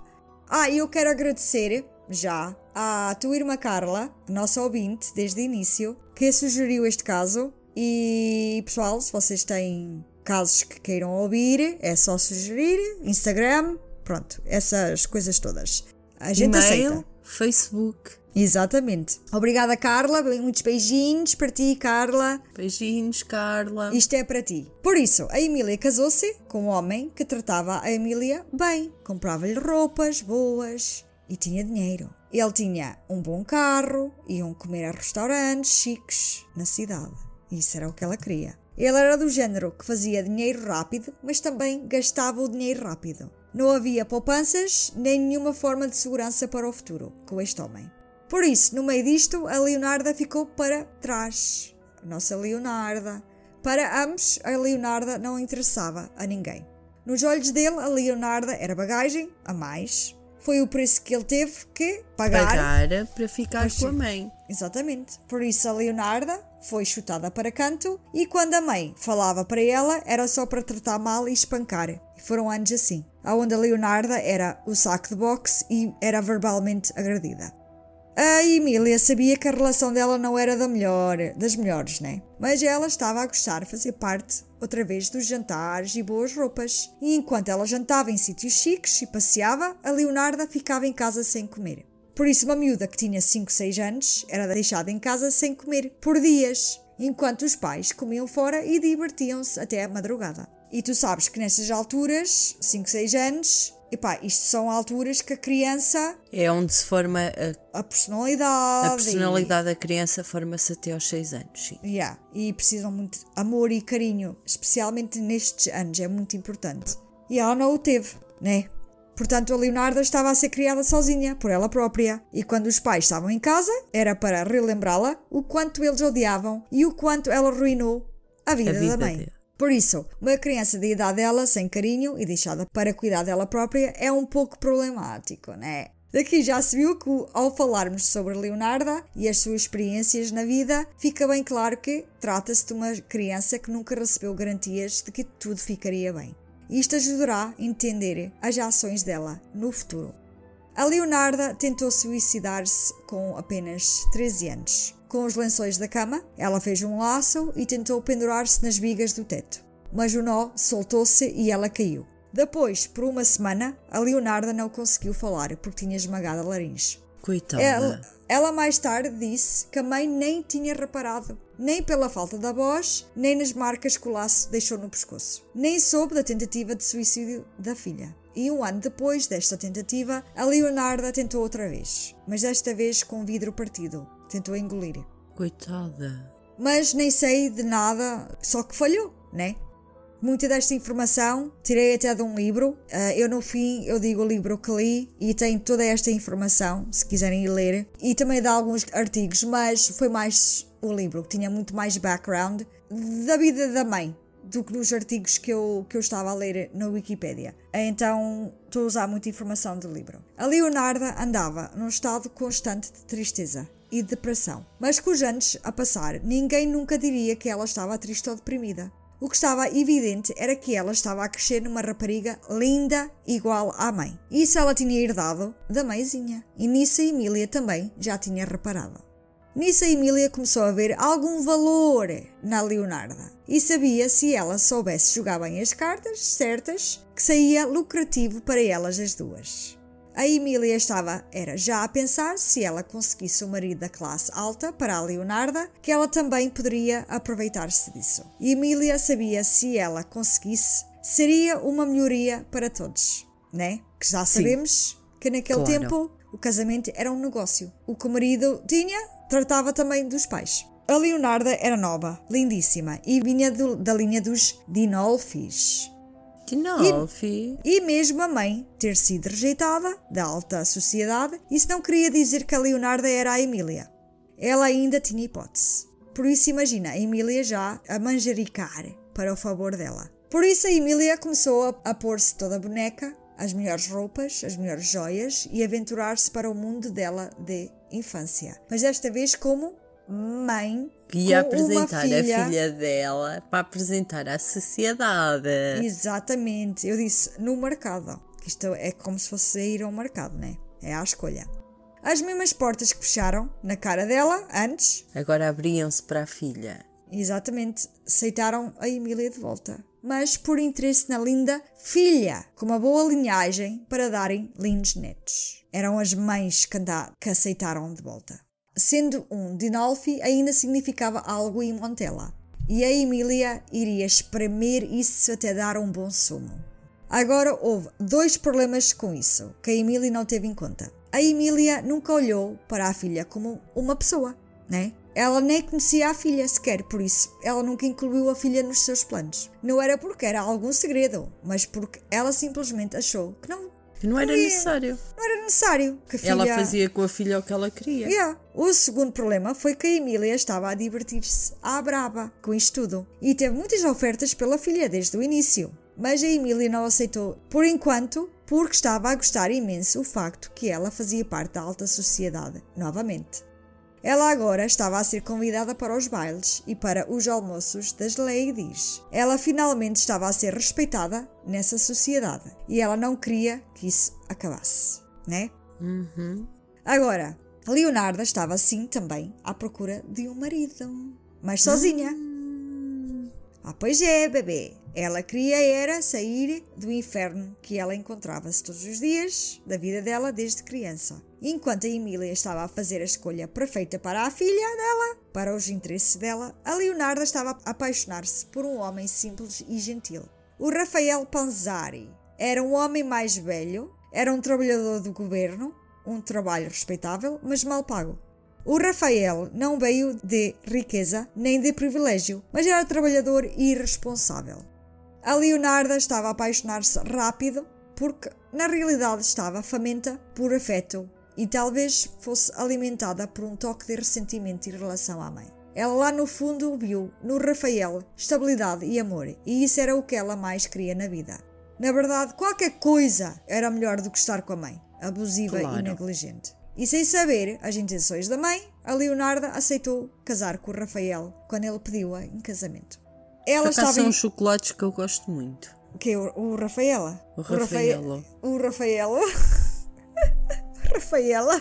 Ah, e eu quero agradecer já à tua irmã Carla, nossa ouvinte desde o início, que sugeriu este caso. E pessoal, se vocês têm casos que queiram ouvir, é só sugerir, Instagram, pronto, essas coisas todas. A gente E-mail, aceita. Facebook. Exatamente. Obrigada, Carla. Muitos beijinhos para ti, Carla. Beijinhos, Carla. Isto é para ti. Por isso, a Emília casou-se com um homem que tratava a Emília bem, comprava-lhe roupas boas e tinha dinheiro. Ele tinha um bom carro, iam comer a restaurantes chiques na cidade. Isso era o que ela queria. Ele era do género que fazia dinheiro rápido, mas também gastava o dinheiro rápido. Não havia poupanças nem nenhuma forma de segurança para o futuro com este homem. Por isso, no meio disto, a Leonarda ficou para trás. Nossa Leonarda. Para ambos, a Leonarda não interessava a ninguém. Nos olhos dele, a Leonarda era bagagem a mais. Foi o preço que ele teve que pagar. Pagar para ficar Mas com a mãe. Exatamente. Por isso a Leonarda foi chutada para canto e quando a mãe falava para ela era só para tratar mal e espancar. E foram anos assim. Aonde a Leonarda era o saco de boxe e era verbalmente agredida. A Emília sabia que a relação dela não era da melhor, das melhores, né? Mas ela estava a gostar de fazer parte, outra vez, dos jantares e boas roupas. E enquanto ela jantava em sítios chiques e passeava, a Leonarda ficava em casa sem comer. Por isso, uma miúda que tinha 5, 6 anos era deixada em casa sem comer por dias, enquanto os pais comiam fora e divertiam-se até a madrugada. E tu sabes que nessas alturas, 5, 6 anos, epá, isto são alturas que a criança, É onde se forma a, a personalidade. a personalidade da criança, forma-se até aos 6 anos. Sim. E, yeah, e precisam muito de amor e carinho, especialmente nestes anos, é muito importante. E ela não o teve, né? Portanto, a Leonarda estava a ser criada sozinha, por ela própria. E quando os pais estavam em casa, era para relembrá-la o quanto eles odiavam e o quanto ela arruinou a vida, A vida da mãe. dele. Por isso, uma criança da idade dela, sem carinho e deixada para cuidar dela própria, é um pouco problemático, né? Daqui já se viu que, ao falarmos sobre Leonarda e as suas experiências na vida, fica bem claro que trata-se de uma criança que nunca recebeu garantias de que tudo ficaria bem. Isto ajudará a entender as ações dela no futuro. A Leonarda tentou suicidar-se com apenas 13 anos. Com os lençóis da cama, ela fez um laço e tentou pendurar-se nas vigas do teto. Mas o nó soltou-se e ela caiu. Depois, por uma semana, a Leonarda não conseguiu falar porque tinha esmagado a laringe. Coitada. Ela, ela mais tarde disse que a mãe nem tinha reparado, nem pela falta da voz, nem nas marcas que o laço deixou no pescoço. Nem soube da tentativa de suicídio da filha. E um ano depois desta tentativa, a Leonarda tentou outra vez, mas desta vez com o vidro partido. Tentou engolir. Coitada. Mas nem sei de nada, só que falhou, né? Muita desta informação tirei até de um livro. Ah, eu, no fim, eu digo o livro que li e tem toda esta informação, se quiserem ir ler. E também de alguns artigos, mas foi mais o livro, que tinha muito mais background da vida da mãe do que nos artigos que eu, que eu estava a ler na Wikipédia. Então, estou a usar muita informação do livro. A Leonarda andava num estado constante de tristeza e depressão. Mas com os anos a passar, ninguém nunca diria que ela estava triste ou deprimida. O que estava evidente era que ela estava a crescer numa rapariga linda, igual à mãe. Isso ela tinha herdado da mãezinha. E nisso a Emília também já tinha reparado. Nisso a Emília começou a ver algum valor na Leonarda e sabia se ela soubesse jogar bem as cartas certas que saía lucrativo para elas as duas. A Emília estava era já a pensar se ela conseguisse um marido da classe alta para a Leonarda, que ela também poderia aproveitar-se disso. E Emília sabia se ela conseguisse, seria uma melhoria para todos, né? Que já sabemos que naquele Claro. tempo o casamento era um negócio. O que o marido tinha, tratava também dos pais. A Leonarda era nova, lindíssima e vinha do- da linha dos Dinolfis. Tinolfi. E mesmo a mãe ter sido rejeitada da alta sociedade, isso não queria dizer que a Leonarda era a Emília. Ela ainda tinha hipótese. Por isso imagina a Emília já a manjericar para o favor dela. Por isso a Emília começou a, a pôr-se toda boneca, as melhores roupas, as melhores joias e aventurar-se para o mundo dela de infância. Mas desta vez como mãe Ia com uma apresentar a filha dela para apresentar à sociedade. Exatamente, eu disse no mercado. Que isto é como se fosse ir ao mercado, né? É à escolha. As mesmas portas que fecharam na cara dela antes, Agora abriam-se para a filha. exatamente, aceitaram a Emília de volta. Mas por interesse na linda filha, com uma boa linhagem para darem lindos netos. Eram as mães que, anda- que aceitaram de volta. Sendo um Dinolfi, ainda significava algo em Montella. E a Emília iria espremer isso até dar um bom sumo. Agora houve dois problemas com isso que a Emília não teve em conta. A Emília nunca olhou para a filha como uma pessoa, né? Ela nem conhecia a filha sequer, por isso ela nunca incluiu a filha nos seus planos. Não era porque era algum segredo, mas porque ela simplesmente achou que não, não era Ui. necessário. não era necessário que filha... Ela fazia com a filha o que ela queria. Yeah. O segundo problema foi que a Emília estava a divertir-se à braba com isto tudo e teve muitas ofertas pela filha desde o início. Mas a Emília não aceitou por enquanto porque estava a gostar imenso o facto que ela fazia parte da alta sociedade novamente. Ela agora estava a ser convidada para os bailes e para os almoços das ladies. Ela finalmente estava a ser respeitada nessa sociedade e ela não queria que isso acabasse, né? Uhum. Agora, Leonarda estava assim também à procura de um marido, mas sozinha. Ah, pois é, bebê. Ela queria era sair do inferno que ela encontrava-se todos os dias da vida dela desde criança. Enquanto a Emília estava a fazer a escolha perfeita para a filha dela, para os interesses dela, a Leonarda estava a apaixonar-se por um homem simples e gentil. O Rafael Panzari era um homem mais velho, era um trabalhador do governo, um trabalho respeitável, mas mal pago. O Rafael não veio de riqueza nem de privilégio, mas era trabalhador e irresponsável. A Leonarda estava a apaixonar-se rápido porque, na realidade, estava faminta por afeto e talvez fosse alimentada por um toque de ressentimento em relação à mãe. Ela lá no fundo viu no Rafael estabilidade e amor, e isso era o que ela mais queria na vida. Na verdade, qualquer coisa era melhor do que estar com a mãe, abusiva e Claro. negligente. E sem saber as intenções da mãe, a Leonarda aceitou casar com o Rafael quando ele pediu-a em casamento. Ela Por estava são em... chocolates que eu gosto muito. Que o, o Rafaela? O Rafael- Rafaelo. O Rafaela? *laughs* Rafaela?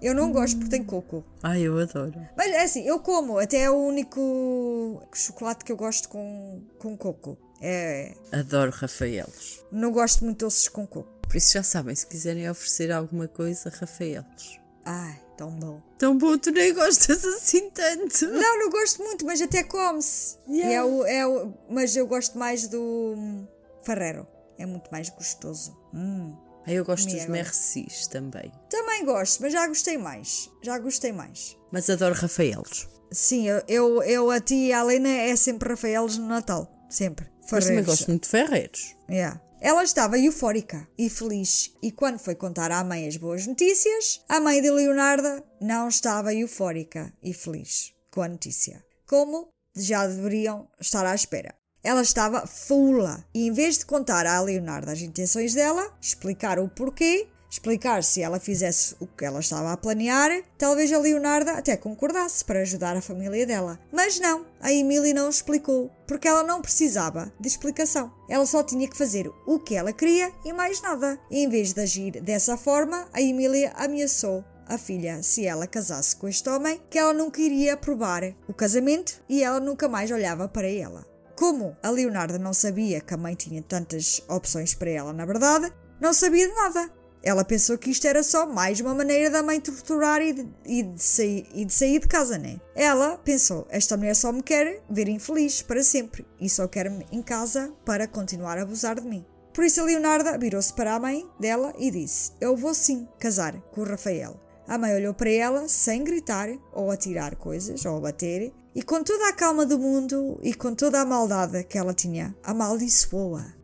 Eu não gosto porque tem coco. Ai, eu adoro. Mas é assim, eu como. Até é o único chocolate que eu gosto com, com coco. É, Adoro Rafaelos. não gosto muito de doces com coco. Por isso já sabem, se quiserem oferecer alguma coisa, Rafaelos. Ai, tão bom. Tão bom, tu nem gostas assim tanto. Não, não gosto muito, mas até come-se. Yeah. É o, é o, mas eu gosto mais do hum, Ferrero. É muito mais gostoso. Hum. Eu gosto Comi dos agora. Mercis também. Também gosto, mas já gostei mais. Já gostei mais. Mas adoro Rafaelos. Sim, eu, eu, eu a ti e a Helena é sempre Rafaelos no Natal. Sempre. Mas também Ferreiros. gosto muito de Ferreiros. Yeah. Ela estava eufórica e feliz, e quando foi contar à mãe as boas notícias, a mãe de Leonarda não estava eufórica e feliz com a notícia, como já deveriam estar à espera. Ela estava fula e, em vez de contar à Leonarda as intenções dela, explicar o porquê, explicar se ela fizesse o que ela estava a planear, talvez a Leonarda até concordasse para ajudar a família dela. Mas não, a Emily não explicou, porque ela não precisava de explicação. Ela só tinha que fazer o que ela queria e mais nada. E em vez de agir dessa forma, a Emília ameaçou a filha se ela casasse com este homem, que ela nunca iria aprovar o casamento e ela nunca mais olhava para ela. Como a Leonarda não sabia que a mãe tinha tantas opções para ela, na verdade, não sabia de nada. Ela pensou que isto era só mais uma maneira da mãe torturar e de, e de sair, e de sair de casa, né? Ela pensou: esta mulher só me quer ver infeliz para sempre e só quer-me em casa para continuar a abusar de mim. Por isso a Leonarda virou-se para a mãe dela e disse: Eu vou sim casar com o Rafael. A mãe olhou para ela sem gritar ou atirar coisas ou bater e com toda a calma do mundo e com toda a maldade que ela tinha, amaldiçoou-a.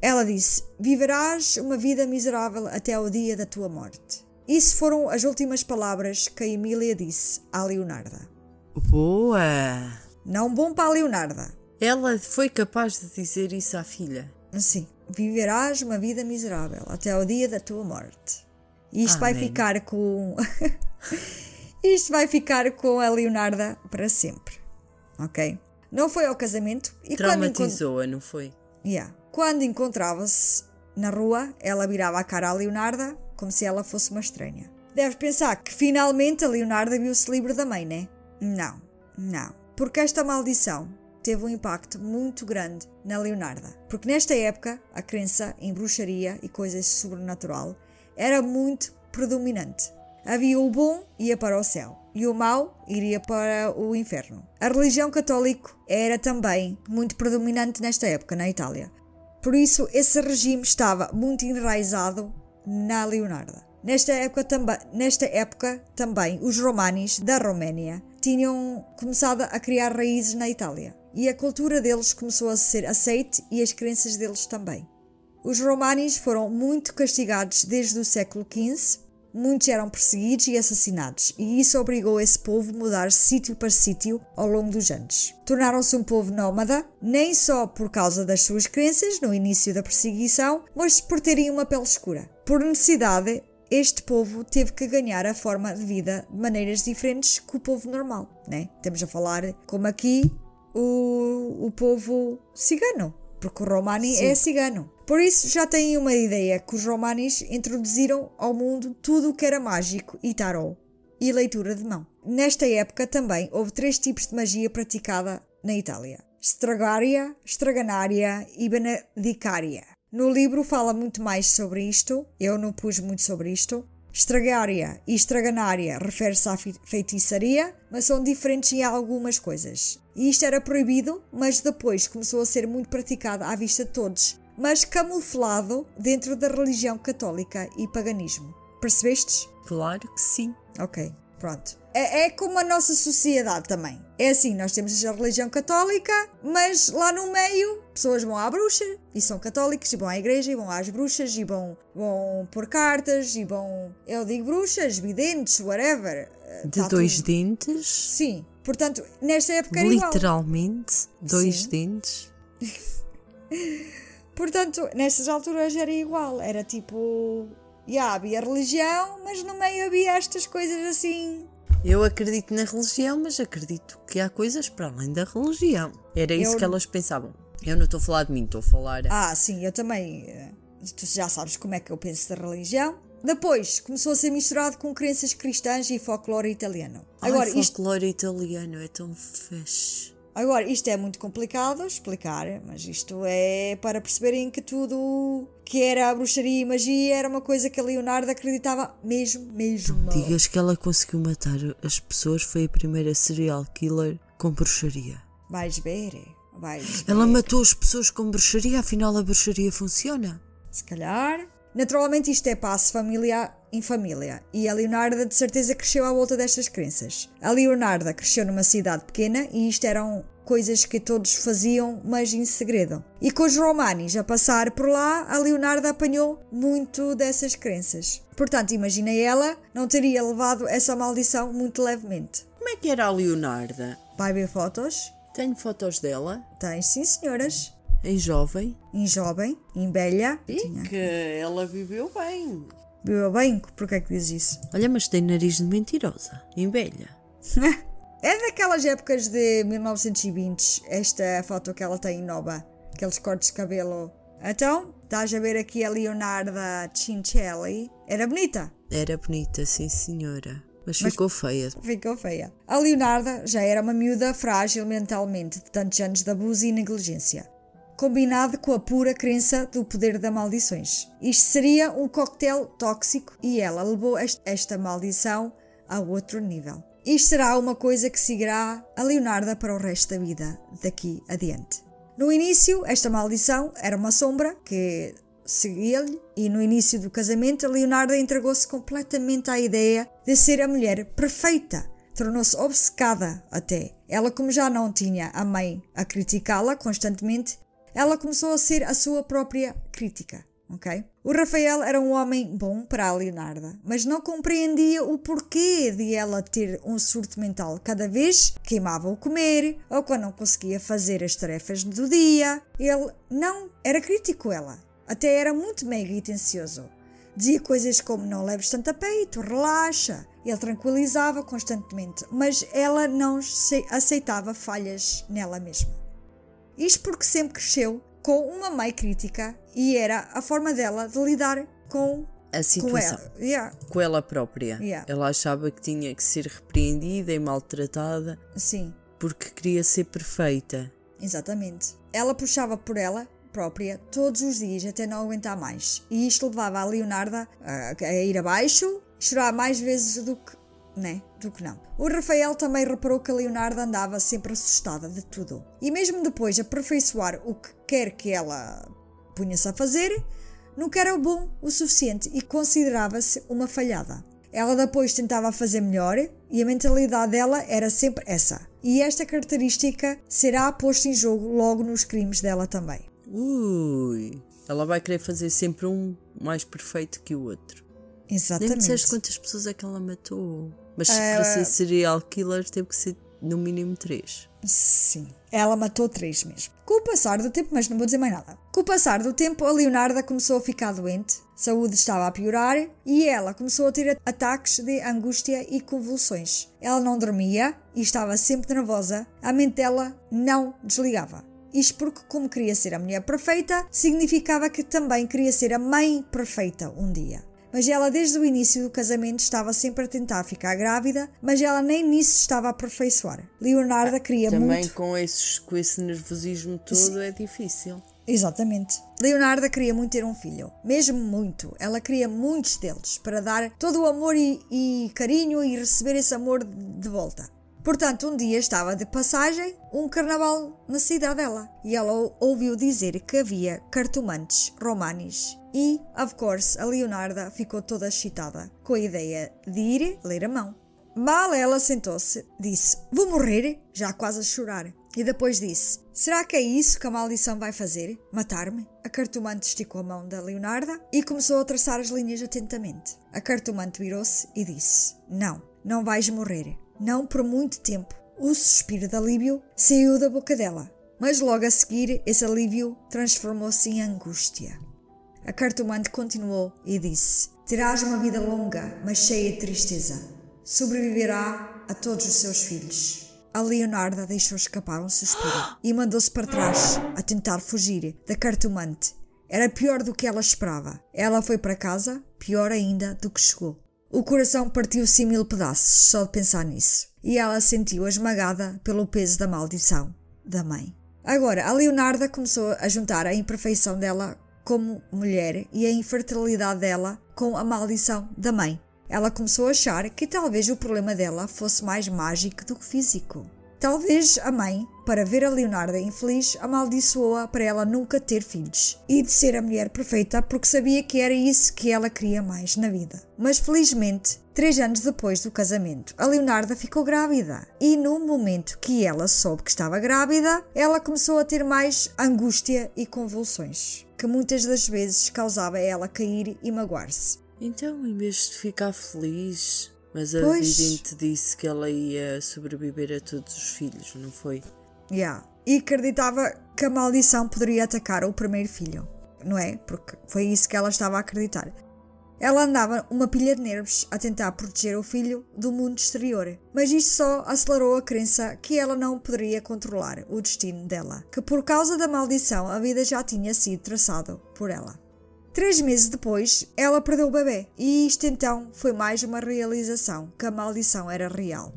Ela disse: Viverás uma vida miserável até ao dia da tua morte. Isso foram as últimas palavras que a Emília disse à Leonarda. Boa! Não bom para a Leonarda. Ela foi capaz de dizer isso à filha. Sim, viverás uma vida miserável até ao dia da tua morte. E isto vai Amém. ficar com. *laughs* isto vai ficar com a Leonarda para sempre. Ok? Não foi ao casamento e quando, Traumatizou-a, não foi? Yeah. Quando encontrava-se Na rua, ela virava a cara à Leonarda como se ela fosse uma estranha. Deves pensar que finalmente a Leonarda viu-se livre da mãe, né? Não, não. Porque esta maldição teve um impacto muito grande na Leonarda. Porque nesta época, a crença em bruxaria e coisas sobrenatural era muito predominante. Havia o bom ia para o céu e o mau iria para o inferno. A religião católica era também muito predominante nesta época na Itália. Por isso, esse regime estava muito enraizado na Leonarda. Nesta época, também, nesta época também os romanis da Roménia tinham começado a criar raízes na Itália e a cultura deles começou a ser aceite e as crenças deles também. Os romanis foram muito castigados desde o século XV, muitos eram perseguidos e assassinados, e isso obrigou esse povo a mudar sítio para sítio ao longo dos anos. Tornaram-se um povo nómada, nem só por causa das suas crenças no início da perseguição, mas por terem uma pele escura. Por necessidade, este povo teve que ganhar a forma de vida de maneiras diferentes que o povo normal, né? Estamos a falar como aqui o, o povo cigano, porque o Romani Sim. é cigano. Por isso já têm uma ideia que os Romanis introduziram ao mundo tudo o que era mágico e tarot e leitura de mão. Nesta época também houve três tipos de magia praticada na Itália: Stragaria, Straganária e Benedicária. No livro fala muito mais sobre isto, eu não pus muito sobre isto. Estragária e estraganária refere-se à feitiçaria, mas são diferentes em algumas coisas. E isto era proibido, mas depois começou a ser muito praticado à vista de todos, mas camuflado dentro da religião católica e paganismo. Percebestes? Claro que sim. Ok, pronto. É, é, como a nossa sociedade também. É assim, nós temos a religião católica, mas lá no meio pessoas vão à bruxa e são católicos e vão à igreja e vão às bruxas e vão, vão pôr cartas e vão. Eu digo bruxas, videntes, whatever. Eh, De tá dois tudo. dentes? Sim. Portanto, nesta época era Literalmente, igual. dois Sim. dentes. *laughs* Portanto, nessas alturas era igual. Era tipo. Yeah, havia religião, mas no meio havia estas coisas assim eu acredito na religião, mas acredito que há coisas para além da religião. Era isso eu... que elas pensavam. Eu não estou a falar de mim, estou a falar. Ah, sim, eu também. Eh, tu já sabes como é que eu penso da religião. Depois começou a ser misturado com crenças cristãs e folclore italiano. Agora, Ai, folclore isto... italiano é tão fecho. Agora, isto é muito complicado explicar, mas isto é para perceberem que tudo que era a bruxaria e magia era uma coisa que a Leonardo acreditava mesmo, mesmo. Digas que ela conseguiu matar as pessoas, foi a primeira serial killer com bruxaria. Vais ver, vais ver. Ela matou as pessoas com bruxaria, afinal a bruxaria funciona. Se calhar. Naturalmente isto é passo família em família e a Leonarda de certeza cresceu à volta destas crenças. A Leonarda cresceu numa cidade pequena e isto eram coisas que todos faziam, mas em segredo. E com os romanis a passar por lá, a Leonarda apanhou muito dessas crenças. Portanto, imagina ela, não teria levado essa maldição muito levemente. Como é que era a Leonarda? Vai ver fotos? Tenho fotos dela? Tens, sim, senhoras. Em jovem? Em jovem, em velha. E tinha. que ela viveu bem. Viveu bem? Porquê é que diz isso? Olha, mas tem nariz de mentirosa. Em velha. *laughs* é daquelas épocas de 1920, esta foto que ela tem nova. Aqueles cortes de cabelo. Então, estás a ver aqui a Leonarda Cincelli. Era bonita? Era bonita, sim senhora. Mas, Mas ficou feia. Ficou feia. A Leonarda já era uma miúda frágil mentalmente de tantos anos de abuso e negligência combinado com a pura crença do poder das maldições. Isto seria um coquetel tóxico e ela levou esta maldição a outro nível. Isto será uma coisa que seguirá a Leonarda para o resto da vida daqui adiante. No início, esta maldição era uma sombra que seguia-lhe e no início do casamento, Leonarda entregou-se completamente à ideia de ser a mulher perfeita. Tornou-se obcecada até. Ela, como já não tinha a mãe a criticá-la constantemente, ela começou a ser a sua própria crítica. ok? O Rafael era um homem bom para a Leonarda, mas não compreendia o porquê de ela ter um surto mental cada vez que queimava o comer ou quando não conseguia fazer as tarefas do dia. Ele não era crítico ela, até era muito mega e tencioso. Dizia coisas como não leves tanto a peito, relaxa. Ele tranquilizava constantemente, mas ela não aceitava falhas nela mesma. Isto porque sempre cresceu provocou uma mãe crítica e era a forma dela de lidar com, A com situação. ela. Yeah, Com ela própria. Yeah. Ela achava que tinha que ser repreendida e maltratada sim, porque queria ser perfeita. exatamente. Ela puxava por ela própria todos os dias até não aguentar mais. E isto levava a Leonarda a, a ir abaixo, chorar mais vezes do que, né, do que não. O Rafael também reparou que a Leonarda andava sempre assustada de tudo. E mesmo depois de aperfeiçoar o que quer que ela punha-se a fazer, nunca era bom o suficiente e considerava-se uma falhada. Ela depois tentava fazer melhor e a mentalidade dela era sempre essa. E esta característica será posta em jogo logo nos crimes dela também. Ui, ela vai querer fazer sempre um mais perfeito que o outro. Nem me Exatamente. disseste quantas pessoas é que ela matou. Mas Ah, para ser serial killer teve que ser no mínimo três. Sim. Ela matou três mesmo. Com o passar do tempo, mas não vou dizer mais nada. Com o passar do tempo, a Leonarda começou a ficar doente, saúde estava a piorar e ela começou a ter ataques de angústia e convulsões. Ela não dormia e estava sempre nervosa, a mente dela não desligava. Isto porque, como queria ser a mulher perfeita, significava que também queria ser a mãe perfeita um dia. Mas ela, desde o início do casamento, estava sempre a tentar ficar grávida, mas ela nem nisso estava a aperfeiçoar. Leonarda queria Também muito. com, esses, com esse nervosismo todo é difícil. Exatamente. Leonarda queria muito ter um filho, mesmo muito. Ela queria muitos deles para dar todo o amor e, e carinho e receber esse amor de volta. Portanto, um dia estava de passagem um carnaval na cidade dela e ela ou- ouviu dizer que havia cartomantes romanis. E, of course, a Leonarda ficou toda excitada com a ideia de ir ler a mão. Mal ela sentou-se, disse: Vou morrer, já quase a chorar. E depois disse: Será que é isso que a maldição vai fazer? Matar-me? A cartomante esticou a mão da Leonarda e começou a traçar as linhas atentamente. A cartomante virou-se e disse: Não, não vais morrer. Não por muito tempo. O suspiro de alívio saiu da boca dela, mas logo a seguir esse alívio transformou-se em angústia. A cartomante continuou e disse: Terás uma vida longa, mas cheia de tristeza. Sobreviverá a todos os seus filhos. A Leonarda deixou escapar um suspiro *gasps* e mandou-se para trás a tentar fugir da cartomante. Era pior do que ela esperava. Ela foi para casa, pior ainda do que chegou. O coração partiu-se em mil pedaços só de pensar nisso. E ela sentiu esmagada pelo peso da maldição da mãe. Agora, a Leonarda começou a juntar a imperfeição dela como mulher e a infertilidade dela com a maldição da mãe. Ela começou a achar que talvez o problema dela fosse mais mágico do que físico. Talvez a mãe, para ver a Leonarda infeliz, amaldiçoou-a para ela nunca ter filhos e de ser a mulher perfeita porque sabia que era isso que ela queria mais na vida. Mas felizmente, três anos depois do casamento, a Leonarda ficou grávida e no momento que ela soube que estava grávida, ela começou a ter mais angústia e convulsões, que muitas das vezes causava a ela cair e magoar-se. Então, em vez de ficar feliz, mas a Pois. vidente disse que ela ia sobreviver a todos os filhos, não foi? Yeah. E acreditava que a maldição poderia atacar o primeiro filho, não é? Porque foi isso que ela estava a acreditar. Ela andava uma pilha de nervos a tentar proteger o filho do mundo exterior, mas isto só acelerou a crença que ela não poderia controlar o destino dela, que por causa da maldição a vida já tinha sido traçada por ela. Três meses depois, ela perdeu o bebê, e isto então foi mais uma realização que a maldição era real.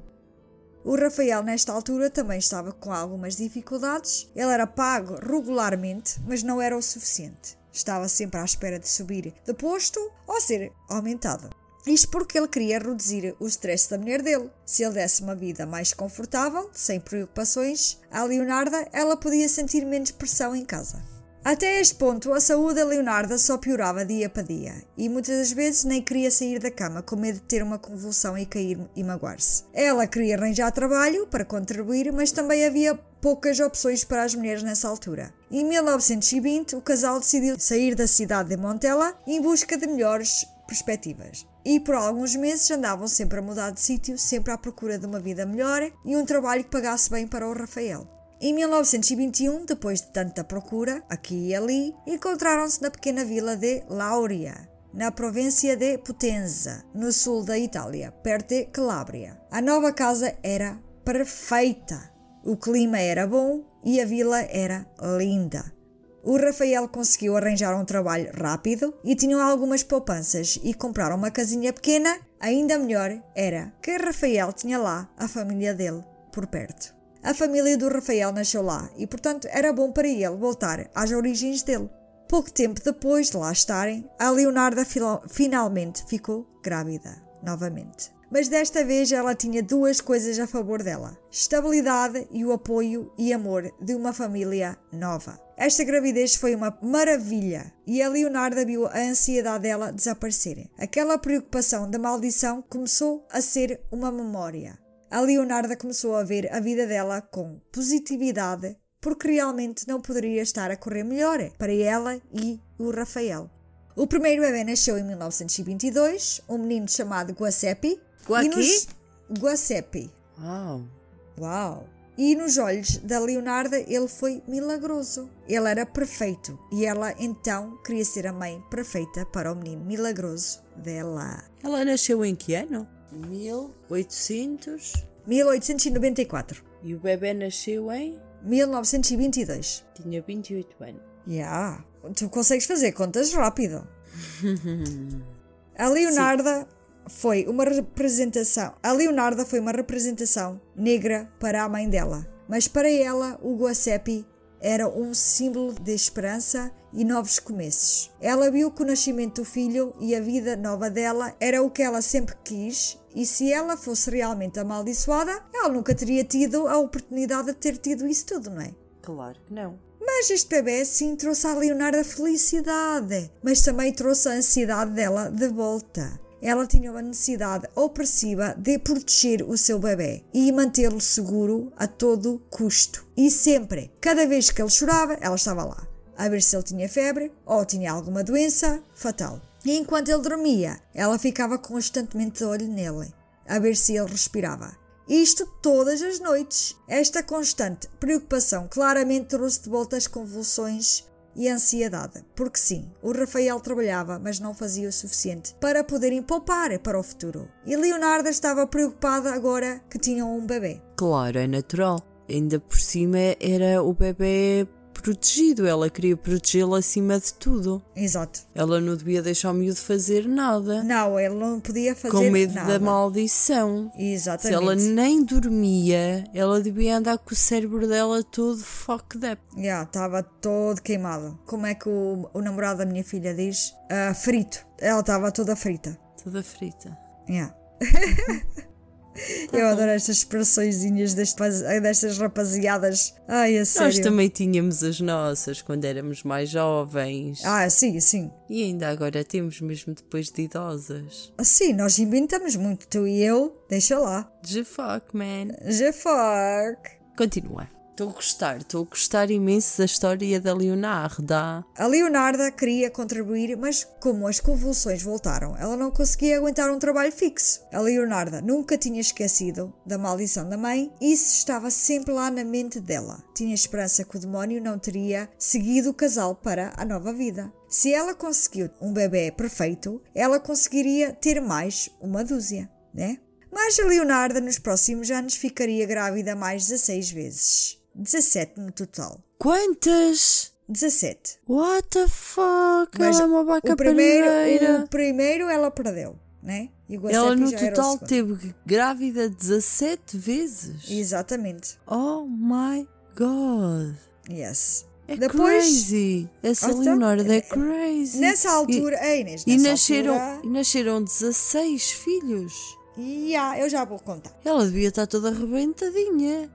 O Rafael, nesta altura, também estava com algumas dificuldades. Ele era pago regularmente, mas não era o suficiente. Estava sempre à espera de subir de posto ou ser aumentado. Isto porque ele queria reduzir o stress da mulher dele. Se ele desse uma vida mais confortável, sem preocupações, à Leonarda ela podia sentir menos pressão em casa. Até este ponto, a saúde da Leonarda só piorava dia para dia e muitas das vezes nem queria sair da cama com medo de ter uma convulsão e cair e magoar-se. Ela queria arranjar trabalho para contribuir, mas também havia poucas opções para as mulheres nessa altura. Em 1920, o casal decidiu sair da cidade de Montella em busca de melhores perspectivas. E por alguns meses andavam sempre a mudar de sítio, sempre à procura de uma vida melhor e um trabalho que pagasse bem para o Rafael. Em 1921, depois de tanta procura, aqui e ali, encontraram-se na pequena vila de Lauria, na província de Potenza, no sul da Itália, perto de Calabria. A nova casa era perfeita. O clima era bom e a vila era linda. O Rafael conseguiu arranjar um trabalho rápido e tinham algumas poupanças e compraram uma casinha pequena. Ainda melhor era que Rafael tinha lá a família dele por perto. A família do Rafael nasceu lá e, portanto, era bom para ele voltar às origens dele. Pouco tempo depois de lá estarem, a Leonarda finalmente ficou grávida novamente. Mas desta vez ela tinha duas coisas a favor dela: estabilidade e o apoio e amor de uma família nova. Esta gravidez foi uma maravilha e a Leonarda viu a ansiedade dela desaparecer. Aquela preocupação da maldição começou a ser uma memória. A Leonarda começou a ver a vida dela com positividade porque realmente não poderia estar a correr melhor para ela e o Rafael. O primeiro bebê nasceu em 1922, um menino chamado Guacepi. Guaqui? Guacepi. Uau! Uau! E nos olhos da Leonarda ele foi milagroso. Ele era perfeito e ela então queria ser a mãe perfeita para o menino milagroso dela. Ela nasceu em que ano? 1800? 1894. E o bebê nasceu em? 1922. Tinha 28 anos. Ya, yeah. tu consegues fazer contas rápido. *laughs* a Leonarda Sim. Foi uma representação. A Leonarda foi uma representação negra para a mãe dela, mas para ela o Guacepi era um símbolo de esperança e novos começos. Ela viu que o nascimento do filho e a vida nova dela era o que ela sempre quis, e se ela fosse realmente amaldiçoada, ela nunca teria tido a oportunidade de ter tido isso tudo, não é? Claro que não. Mas este bebê sim trouxe à Leonardo a felicidade, mas também trouxe a ansiedade dela de volta. Ela tinha uma necessidade opressiva de proteger o seu bebê e mantê-lo seguro a todo custo. E sempre, cada vez que ele chorava, ela estava lá, a ver se ele tinha febre ou tinha alguma doença fatal. E enquanto ele dormia, ela ficava constantemente de olho nele, a ver se ele respirava. Isto todas as noites. Esta constante preocupação claramente trouxe de volta as convulsões e ansiedade. Porque sim, o Rafael trabalhava, mas não fazia o suficiente para poderem poupar para o futuro. E Leonardo estava preocupada agora que tinham um bebê. Claro, é natural. Ainda por cima era o bebê protegido, ela queria protegê-lo acima de tudo. Exato. Ela não devia deixar o miúdo fazer nada. Não, ele não podia fazer Com medo nada. da maldição. Exatamente. Se ela nem dormia, ela devia andar com o cérebro dela todo fucked up. Já, yeah, estava todo queimado. Como é que o, o namorado da minha filha diz? Uh, frito. Ela estava toda frita. Toda frita. Yeah. *laughs* Tá eu bom. adoro estas expressõezinhas destas, destas rapaziadas. Ai, a sério. Nós também tínhamos as nossas quando éramos mais jovens. Ah, sim, sim. E ainda agora temos, mesmo depois de idosas. Ah, sim, nós inventamos muito. Tu e eu, deixa lá. The fuck, man. The fuck. Continua. Estou a gostar, estou a gostar imenso da história da Leonarda. A Leonarda queria contribuir, mas como as convulsões voltaram, ela não conseguia aguentar um trabalho fixo. A Leonarda nunca tinha esquecido da maldição da mãe, e isso estava sempre lá na mente dela. Tinha esperança que o demónio não teria seguido o casal para a nova vida. Se ela conseguiu um bebê perfeito, ela conseguiria ter mais uma dúzia, né? Mas a Leonarda nos próximos anos ficaria grávida mais 16 vezes. 17 no total. Quantas? 17. What the fuck? Mas ela é uma vaca o primeiro, o primeiro ela perdeu, né? E o ela no total teve grávida 17 vezes. Exatamente. Oh my god. Yes. É Depois, crazy. Essa então, Leonardo é crazy. Nessa altura, e, ei, Inês, e nasceram, altura... e nasceram 16 filhos. E yeah, eu já vou contar. Ela devia estar toda arrebentadinha.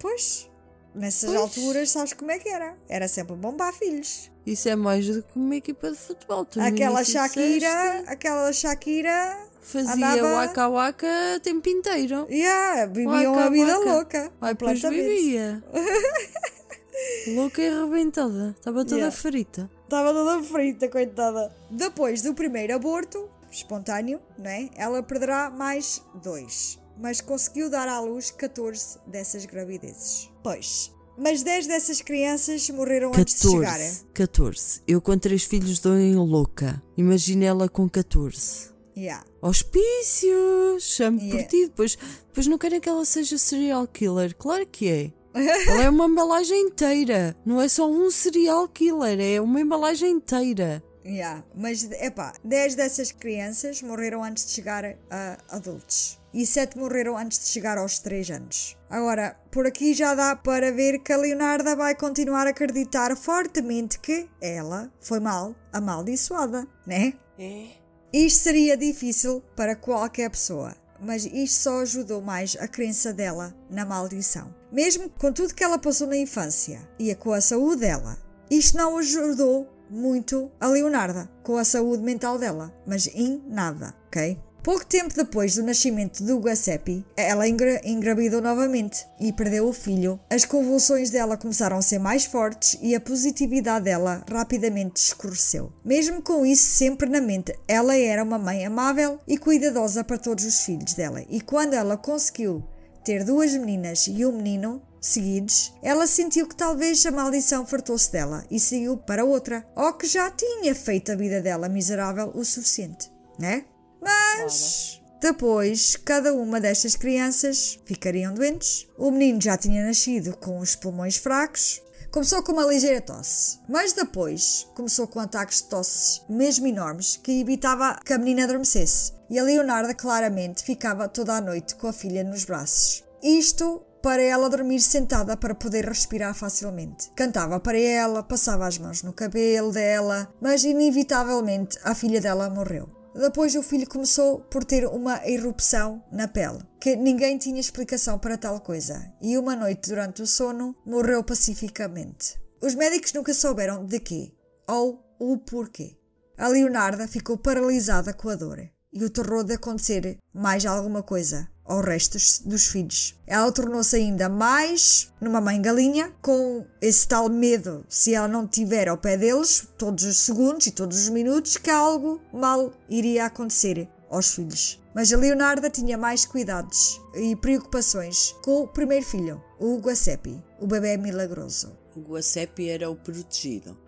Pois. Nessas pois. alturas, sabes como é que era? Era sempre bombar filhos. Isso é mais do que uma equipa de futebol. Tu aquela Shakira, aquela Shakira fazia andava... waka waka o tempo inteiro. Yeah, vivia uma vida waka. louca. Ai, pois vivia. *laughs* louca e arrebentada. Estava toda yeah. frita. Estava toda frita, coitada. Depois do primeiro aborto, espontâneo, né? Ela perderá mais dois mas conseguiu dar à luz 14 dessas gravidezes. Pois, mas 10 dessas crianças morreram 14, antes de chegarem. 14. Eu com três filhos dou em louca. Imagina ela com 14. Yeah. Hospícios! Chame yeah. por ti. Depois, depois não querem que ela seja serial killer. Claro que é. Ela é uma embalagem inteira. Não é só um serial killer, é uma embalagem inteira. Yeah. Mas, epá, 10 dessas crianças morreram antes de chegar a adultos. E 7 morreram antes de chegar aos 3 anos. Agora, por aqui já dá para ver que a Leonarda vai continuar a acreditar fortemente que ela foi mal amaldiçoada, né? É? Isto seria difícil para qualquer pessoa, mas isto só ajudou mais a crença dela na maldição. Mesmo com tudo que ela passou na infância e com a saúde dela, isto não ajudou muito a Leonarda com a saúde mental dela, mas em nada, ok? Pouco tempo depois do nascimento do Gassepi, ela engra engravidou novamente e perdeu o filho. As convulsões dela começaram a ser mais fortes e a positividade dela rapidamente escureceu. Mesmo com isso sempre na mente, ela era uma mãe amável e cuidadosa para todos os filhos dela. E quando ela conseguiu ter duas meninas e um menino, seguidos, ela sentiu que talvez a maldição fartou-se dela e seguiu para outra, ou que já tinha feito a vida dela miserável o suficiente, né? Mas depois, cada uma destas crianças ficariam doentes. O menino já tinha nascido com os pulmões fracos. Começou com uma ligeira tosse, mas depois começou com ataques de tosse mesmo enormes que evitava que a menina adormecesse. E a Leonarda claramente ficava toda a noite com a filha nos braços. Isto para ela dormir sentada para poder respirar facilmente. Cantava para ela, passava as mãos no cabelo dela, mas inevitavelmente a filha dela morreu. Depois o filho começou por ter uma erupção na pele, que ninguém tinha explicação para tal coisa, e uma noite durante o sono morreu pacificamente. Os médicos nunca souberam de quê ou o porquê. A Leonarda ficou paralisada com a dor e o terror de acontecer mais alguma coisa ao resto dos filhos. Ela tornou-se ainda mais numa mãe galinha, com esse tal medo, se ela não estiver ao pé deles, todos os segundos e todos os minutos, que algo mal iria acontecer aos filhos. Mas a Leonarda tinha mais cuidados e preocupações com o primeiro filho, o Guacepi, o bebê milagroso. O Guacepi era o protegido.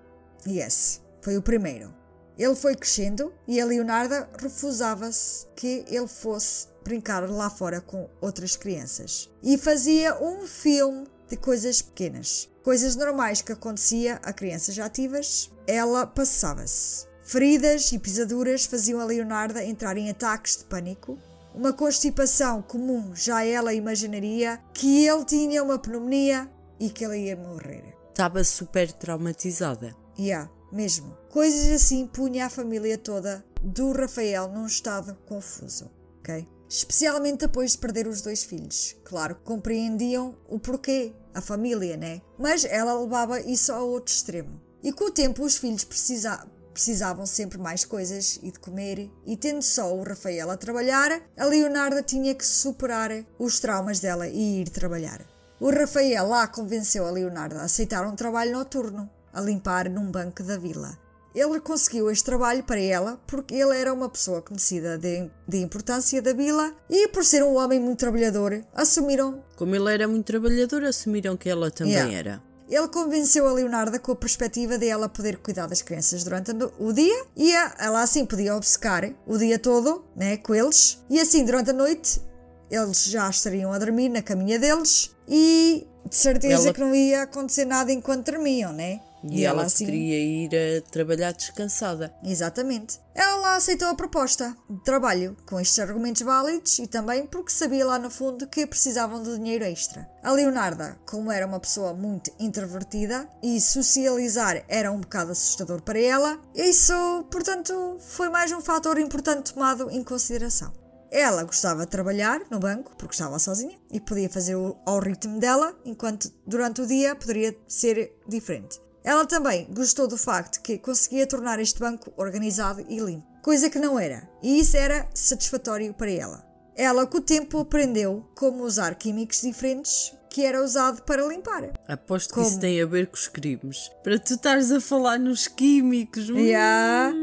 Yes, foi o primeiro. Ele foi crescendo e a Leonarda refusava-se que ele fosse brincar lá fora com outras crianças. E fazia um filme de coisas pequenas. Coisas normais que acontecia a crianças ativas, ela passava-se. Feridas e pisaduras faziam a Leonarda entrar em ataques de pânico. Uma constipação comum já ela imaginaria que ele tinha uma pneumonia e que ele ia morrer. Estava super traumatizada. Yeah, mesmo. Coisas assim punha a família toda do Rafael num estado confuso, ok? Especialmente depois de perder os dois filhos. Claro, compreendiam o porquê, a família, né? Mas ela levava isso ao outro extremo. E com o tempo os filhos precisa, precisavam sempre mais coisas e de comer, e tendo só o Rafael a trabalhar, a Leonarda tinha que superar os traumas dela e ir trabalhar. O Rafael lá convenceu a Leonarda a aceitar um trabalho noturno, a limpar num banco da vila. Ele conseguiu este trabalho para ela porque ele era uma pessoa conhecida de, de importância da vila e, por ser um homem muito trabalhador, assumiram. Como ele era muito trabalhador, assumiram que ela também Yeah. era. Ele convenceu a Leonarda com a perspectiva de ela poder cuidar das crianças durante o dia e ela assim podia obcecar o dia todo né, com eles e assim durante a noite eles já estariam a dormir na caminha deles e de certeza Ela- que não ia acontecer nada enquanto dormiam, né? E, ela poderia ir a trabalhar descansada. Exatamente. Ela aceitou a proposta de trabalho com estes argumentos válidos e também porque sabia lá no fundo que precisavam de dinheiro extra. A Leonarda, como era uma pessoa muito introvertida e socializar era um bocado assustador para ela, isso, portanto, foi mais um fator importante tomado em consideração. Ela gostava de trabalhar no banco porque estava sozinha e podia fazer ao ritmo dela, enquanto durante o dia poderia ser diferente. Ela também gostou do facto que conseguia tornar este banco organizado e limpo, coisa que não era, e isso era satisfatório para ela. Ela, com o tempo, aprendeu como usar químicos diferentes que era usado para limpar. Aposto que Como? isso tem a ver com os crimes. Para tu estares a falar nos químicos. hum. Yeah.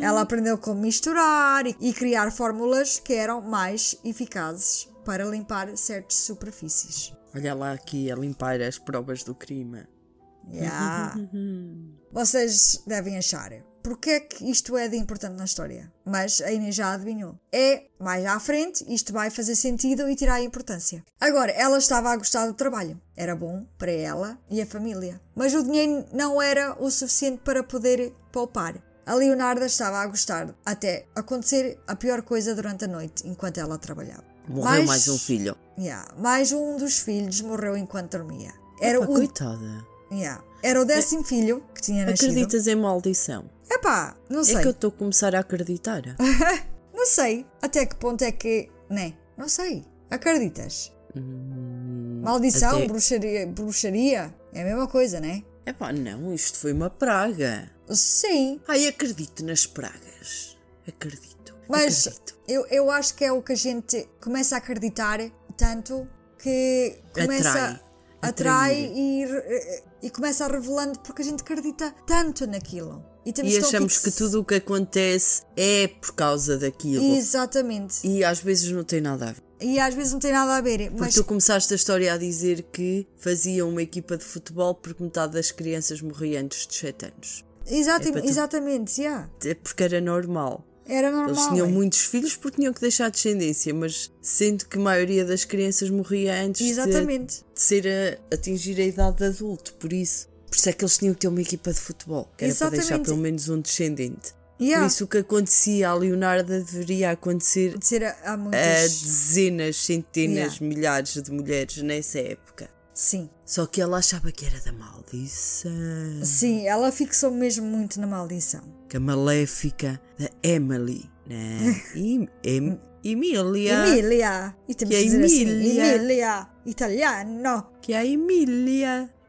Ela aprendeu como misturar e criar fórmulas que eram mais eficazes para limpar certas superfícies. Olha lá aqui a limpar as provas do crime. Yeah. Vocês devem achar, porque é que isto é de importante na história. Mas a Inês já adivinhou. É mais à frente, isto vai fazer sentido e tirar a importância. Agora, ela estava a gostar do trabalho. Era bom para ela e a família. Mas o dinheiro não era o suficiente para poder poupar. A Leonarda estava a gostar até acontecer a pior coisa durante a noite, enquanto ela trabalhava. Morreu Mais- mais um filho. Yeah, mais um dos filhos morreu enquanto dormia. Era, Epá, o, coitada. Yeah, era o décimo filho que tinha nascido. Acreditas em maldição? Epá, não sei. É que eu estou a começar a acreditar. *laughs* Não sei. Até que ponto é que. Né? Não sei. Acreditas? Hum, Maldição, até- bruxaria, bruxaria. É a mesma coisa, né? Epá, não, isto foi uma praga. Sim. Ai, acredito nas pragas. Acredito. Mas acredito. eu, eu acho que é o que a gente começa a acreditar tanto que começa. Atrai. Atrai e, re- e começa a revelando porque a gente acredita tanto naquilo. E, E achamos que tudo o que acontece é por causa daquilo. Exatamente. E às vezes não tem nada a ver. E às vezes não tem nada a ver. Porque Mas tu começaste a história a dizer que faziam uma equipa de futebol porque metade das crianças morriam antes de 7 anos. exata- é tu- exatamente, yeah. É porque era normal. era normal. Eles tinham é. muitos filhos porque tinham que deixar descendência, mas sendo que a maioria das crianças morria antes de, Exatamente. De ser a atingir a idade de adulto, por isso. Por isso é que eles tinham que ter uma equipa de futebol, que era para deixar Exatamente. pelo menos um descendente. Yeah. Por isso o que acontecia à Leonarda deveria acontecer há há muitos. a dezenas, centenas, Yeah. milhares de mulheres nessa época. Sim. Só que ela achava que era da maldição. Sim, ela fixou mesmo muito na maldição. Que a maléfica da Emily, né? *laughs* Em- Em- Emília. Emília! E temos Que é que dizer assim: Emília. Emília! Italiano! Que é a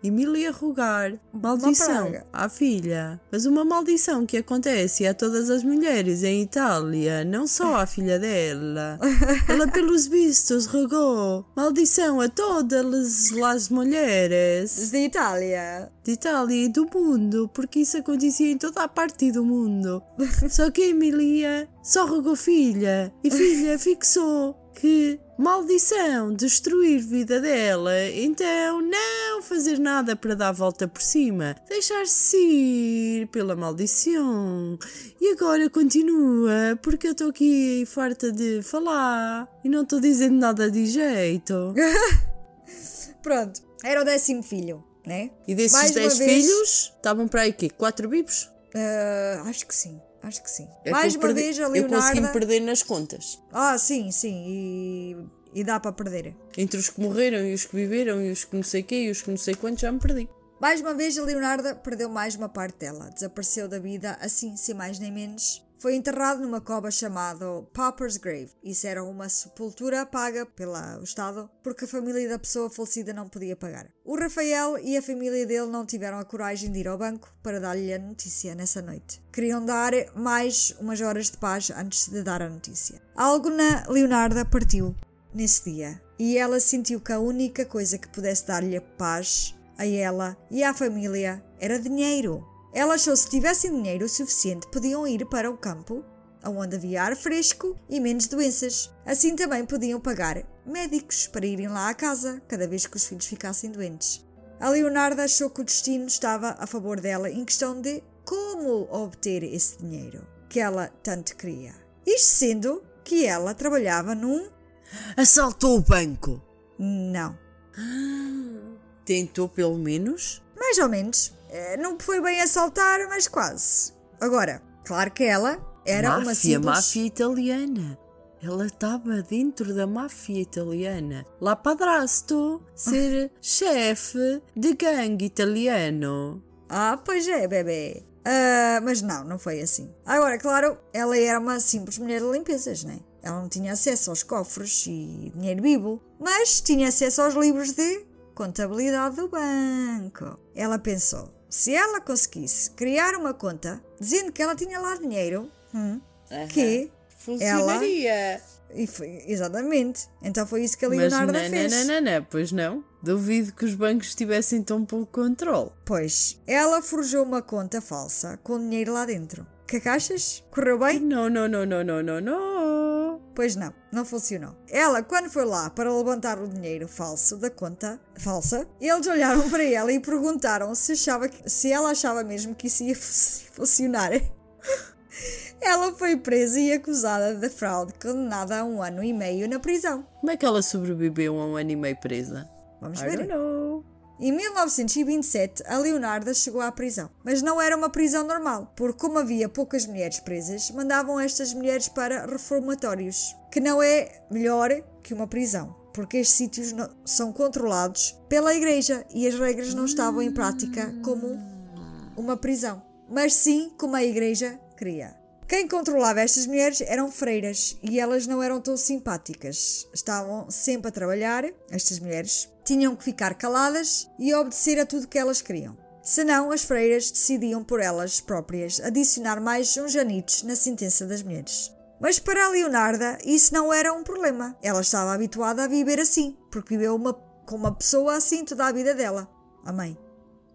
Emília. Rugar. Maldição à filha. Mas uma maldição que acontece a todas as mulheres em Itália, não só à filha dela. *laughs* Ela, pelos vistos, rogou maldição a todas as mulheres De Itália! de Itália e do mundo, porque isso acontecia em toda a parte do mundo. *laughs* Só que Emília só rogou filha e filha *laughs* fixou que maldição destruir vida dela, então não fazer nada para dar a volta por cima, deixar-se ir pela maldição. E agora continua, porque eu estou aqui farta de falar e não estou dizendo nada de jeito. *laughs* Pronto, era o décimo filho, né? E desses Mais uma 10 vez- filhos, estavam para aí quê? 4 bibos? Ah, acho que sim, acho que sim. É que Mais eu uma perdi- vez a Eu consegui-me Leonarda. perder nas contas. Ah, sim, sim, e, e dá para perder. Entre os que morreram e os que viveram e os que não sei quê e os que não sei quantos já me perdi. Mais uma vez, a Leonarda perdeu mais uma parte dela. Desapareceu da vida, assim, sem mais nem menos. Foi enterrado numa cova chamada Pauper's Grave. Isso era uma sepultura paga pelo Estado, porque a família da pessoa falecida não podia pagar. O Rafael e a família dele não tiveram a coragem de ir ao banco para dar-lhe a notícia nessa noite. Queriam dar mais umas horas de paz antes de dar a notícia. Algo na Leonarda partiu nesse dia e ela sentiu que a única coisa que pudesse dar-lhe paz a ela e à família era dinheiro. Ela achou que se tivessem dinheiro suficiente podiam ir para o campo, onde havia ar fresco e menos doenças. Assim também podiam pagar médicos para irem lá à casa cada vez que os filhos ficassem doentes. A Leonardo achou que o destino estava a favor dela em questão de como obter esse dinheiro que ela tanto queria. Isto sendo que ela trabalhava num. Assaltou o banco. Não. Tentou pelo menos. Mais ou menos. Eh, Não foi bem assaltar, mas quase. Agora, claro que ela era uma máfia, simples... máfia italiana. Ela estava dentro da máfia italiana. Lá padrasto, ser chefe de gangue italiano. Ah, pois é, bebê. Ah, mas não, não foi assim. Agora, claro, ela era uma simples mulher de limpezas, né? Ela não tinha acesso aos cofres e dinheiro vivo, mas tinha acesso aos livros de contabilidade do banco. Ela pensou, se ela conseguisse criar uma conta dizendo que ela tinha lá dinheiro, hum, que Funcionaria. E foi, exatamente. Então foi isso que a Mas Leonardo não, fez. não, não, não, pois não. Duvido que os bancos tivessem tão pouco controle. Pois, ela forjou uma conta falsa com dinheiro lá dentro. Que achas? Correu bem? Não, não, não, não, não, não, não. Pois não, não funcionou. Ela, quando foi lá para levantar o dinheiro falso da conta falsa, eles olharam para ela e perguntaram se, achava que- se ela achava mesmo que isso ia fu- funcionar. *laughs* Ela foi presa e acusada de fraude, condenada a um ano e meio na prisão. Como é que ela sobreviveu a um ano e meio presa? Vamos I ver. Em 1927, a Leonarda chegou à prisão. Mas não era uma prisão normal, porque como havia poucas mulheres presas, mandavam estas mulheres para reformatórios, que não é melhor que uma prisão, porque estes sítios não- são controlados pela igreja e as regras não estavam em prática como uma prisão, mas sim como a igreja queria. Quem controlava estas mulheres eram freiras e elas não eram tão simpáticas. Estavam sempre a trabalhar, estas mulheres, tinham que ficar caladas e obedecer a tudo que elas queriam. Senão, as freiras decidiam por elas próprias adicionar mais uns anitos na sentença das mulheres. Mas para a Leonarda, isso não era um problema. Ela estava habituada a viver assim, porque viveu uma, com uma pessoa assim toda a vida dela. A mãe.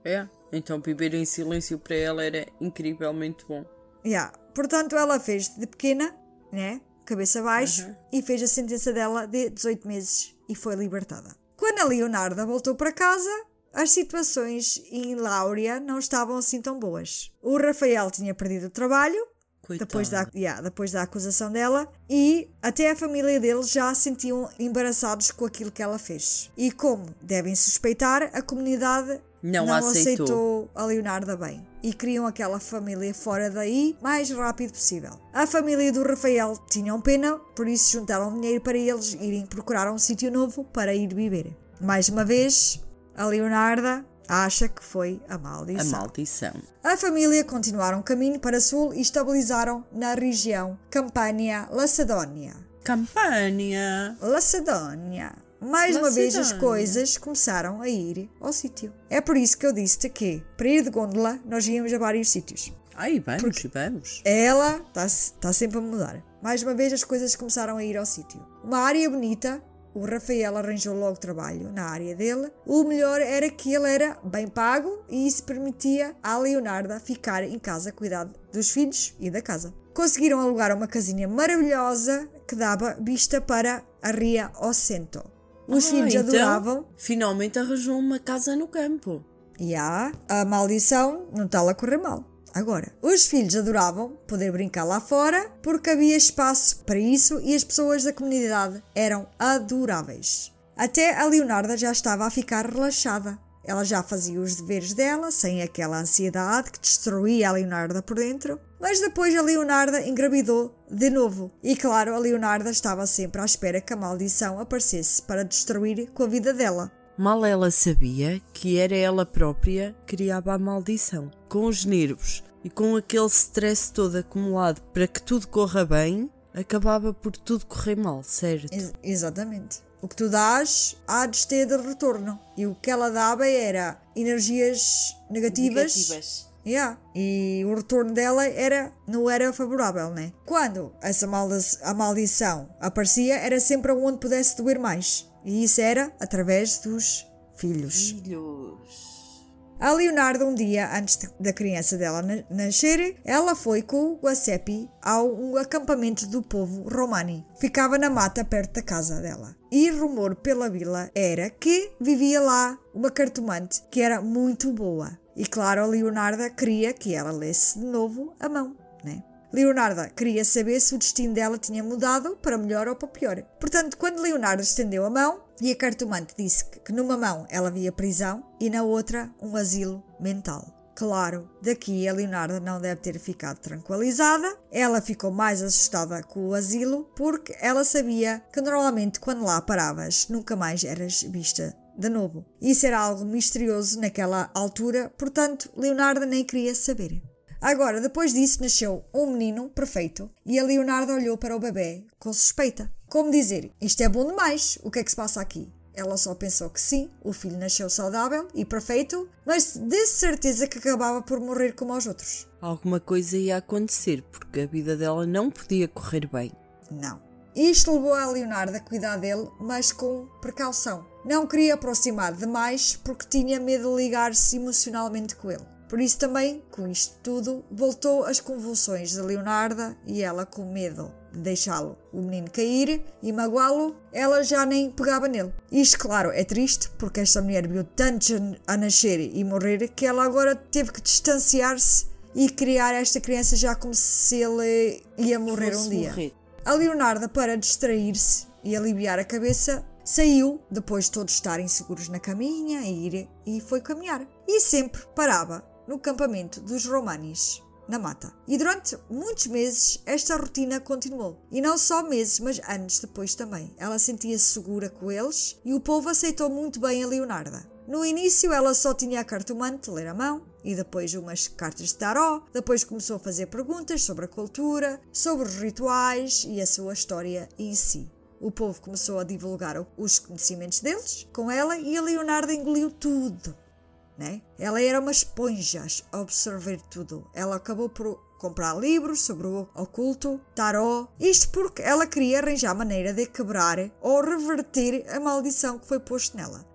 É, então viver em silêncio para ela era incrivelmente bom. Yeah. Portanto, ela fez de pequena, né? Cabeça baixa, Uhum. e fez a sentença dela de 18 meses e foi libertada. Quando a Leonarda voltou para casa, as situações em Láurea não estavam assim tão boas. O Rafael tinha perdido o trabalho, Coitada. depois da, yeah, depois da acusação dela, e até a família dele já se sentiam embaraçados com aquilo que ela fez. E como devem suspeitar, a comunidade Não a aceitou. aceitou a Leonarda bem e queriam aquela família fora daí mais rápido possível. A família do Rafael tinham pena, por isso juntaram dinheiro para eles irem procurar um sítio novo para ir viver. Mais uma vez, a Leonarda acha que foi a A maldição. maldição. A família continuaram o caminho para sul e estabilizaram na região Campania Lacedónia. Campânia. Lacedónia. Mais uma vez as coisas começaram a ir ao sítio. É por isso que eu disse-te que, para ir de gôndola, nós íamos a vários sítios. Ai, vamos, vamos. Ela está tá sempre a mudar. Mais uma vez as coisas começaram a ir ao sítio. Uma área bonita. O Rafael arranjou logo trabalho na área dele. O melhor era que ele era bem pago e isso permitia à Leonarda ficar em casa a cuidar dos filhos e da casa. Conseguiram alugar uma casinha maravilhosa que dava vista para a Ria Ocento. Os Ah, filhos então, adoravam Finalmente arranjou uma casa no campo. e há a maldição não está a correr mal. Agora, os filhos adoravam poder brincar lá fora porque havia espaço para isso e as pessoas da comunidade eram adoráveis. Até a Leonarda já estava a ficar relaxada. Ela já fazia os deveres dela sem aquela ansiedade que destruía a Leonarda por dentro. Mas depois a Leonarda engravidou de novo. E claro, a Leonarda estava sempre à espera que a maldição aparecesse para destruir com a vida dela. Mal ela sabia que era ela própria que criava a maldição. Com os nervos e com aquele stress todo acumulado para que tudo corra bem, acabava por tudo correr mal, certo? Ex- exatamente. O que tu dás há de ter de retorno. E o que ela dava era energias negativas. Yeah. E o retorno dela era, não era favorável, né? Quando essa malda a maldição aparecia, era sempre onde pudesse doer mais. E isso era através dos filhos. Filhos. A Leonardo, um dia antes da criança dela na- nascer, ela foi com o Guacepi ao um acampamento do povo romani. Ficava na mata perto da casa dela. E rumor pela vila era que vivia lá uma cartomante que era muito boa. E claro, a Leonarda queria que ela lesse de novo a mão, Leonarda queria saber se o destino dela tinha mudado para melhor ou para pior. Portanto, quando Leonarda estendeu a mão e a cartomante disse que, que numa mão ela via prisão e na outra um asilo mental. Claro, daqui a Leonarda não deve ter ficado tranquilizada. Ela ficou mais assustada com o asilo porque ela sabia que normalmente quando lá paravas nunca mais eras vista de novo. Isso era algo misterioso naquela altura, portanto, Leonarda nem queria saber. Agora, depois disso, nasceu um menino perfeito e a Leonardo olhou para o bebê com suspeita. Como dizer, isto é bom demais, o que é que se passa aqui? Ela só pensou que sim, o filho nasceu saudável e perfeito, mas de certeza que acabava por morrer como aos outros. Alguma coisa ia acontecer porque a vida dela não podia correr bem. Não. Isto levou a Leonardo a cuidar dele, mas com precaução. Não queria aproximar demais porque tinha medo de ligar-se emocionalmente com ele. Por isso também, com isto tudo, voltou as convulsões de Leonarda e ela com medo de deixá-lo o menino cair e magoá-lo, ela já nem pegava nele. Isto, claro, é triste porque esta mulher viu tantos a nascer e morrer que ela agora teve que distanciar-se e criar esta criança já como se ele ia morrer um dia. morrer. A Leonarda, para distrair-se e aliviar a cabeça, saiu, depois de todos estarem seguros na caminha, a ir e foi caminhar. E sempre parava no campamento dos Romanis, na mata. E durante muitos meses esta rotina continuou. E não só meses, mas anos depois também. Ela sentia-se segura com eles e o povo aceitou muito bem a Leonarda. No início ela só tinha a cartomante ler a mão e depois umas cartas de taró, depois começou a fazer perguntas sobre a cultura, sobre os rituais e a sua história em si. O povo começou a divulgar os conhecimentos deles com ela e a Leonardo engoliu tudo. Né? Ela era uma esponja a absorver tudo. Ela acabou por comprar livros sobre o oculto, taró, isto porque ela queria arranjar maneira de quebrar ou reverter a maldição que foi posta nela.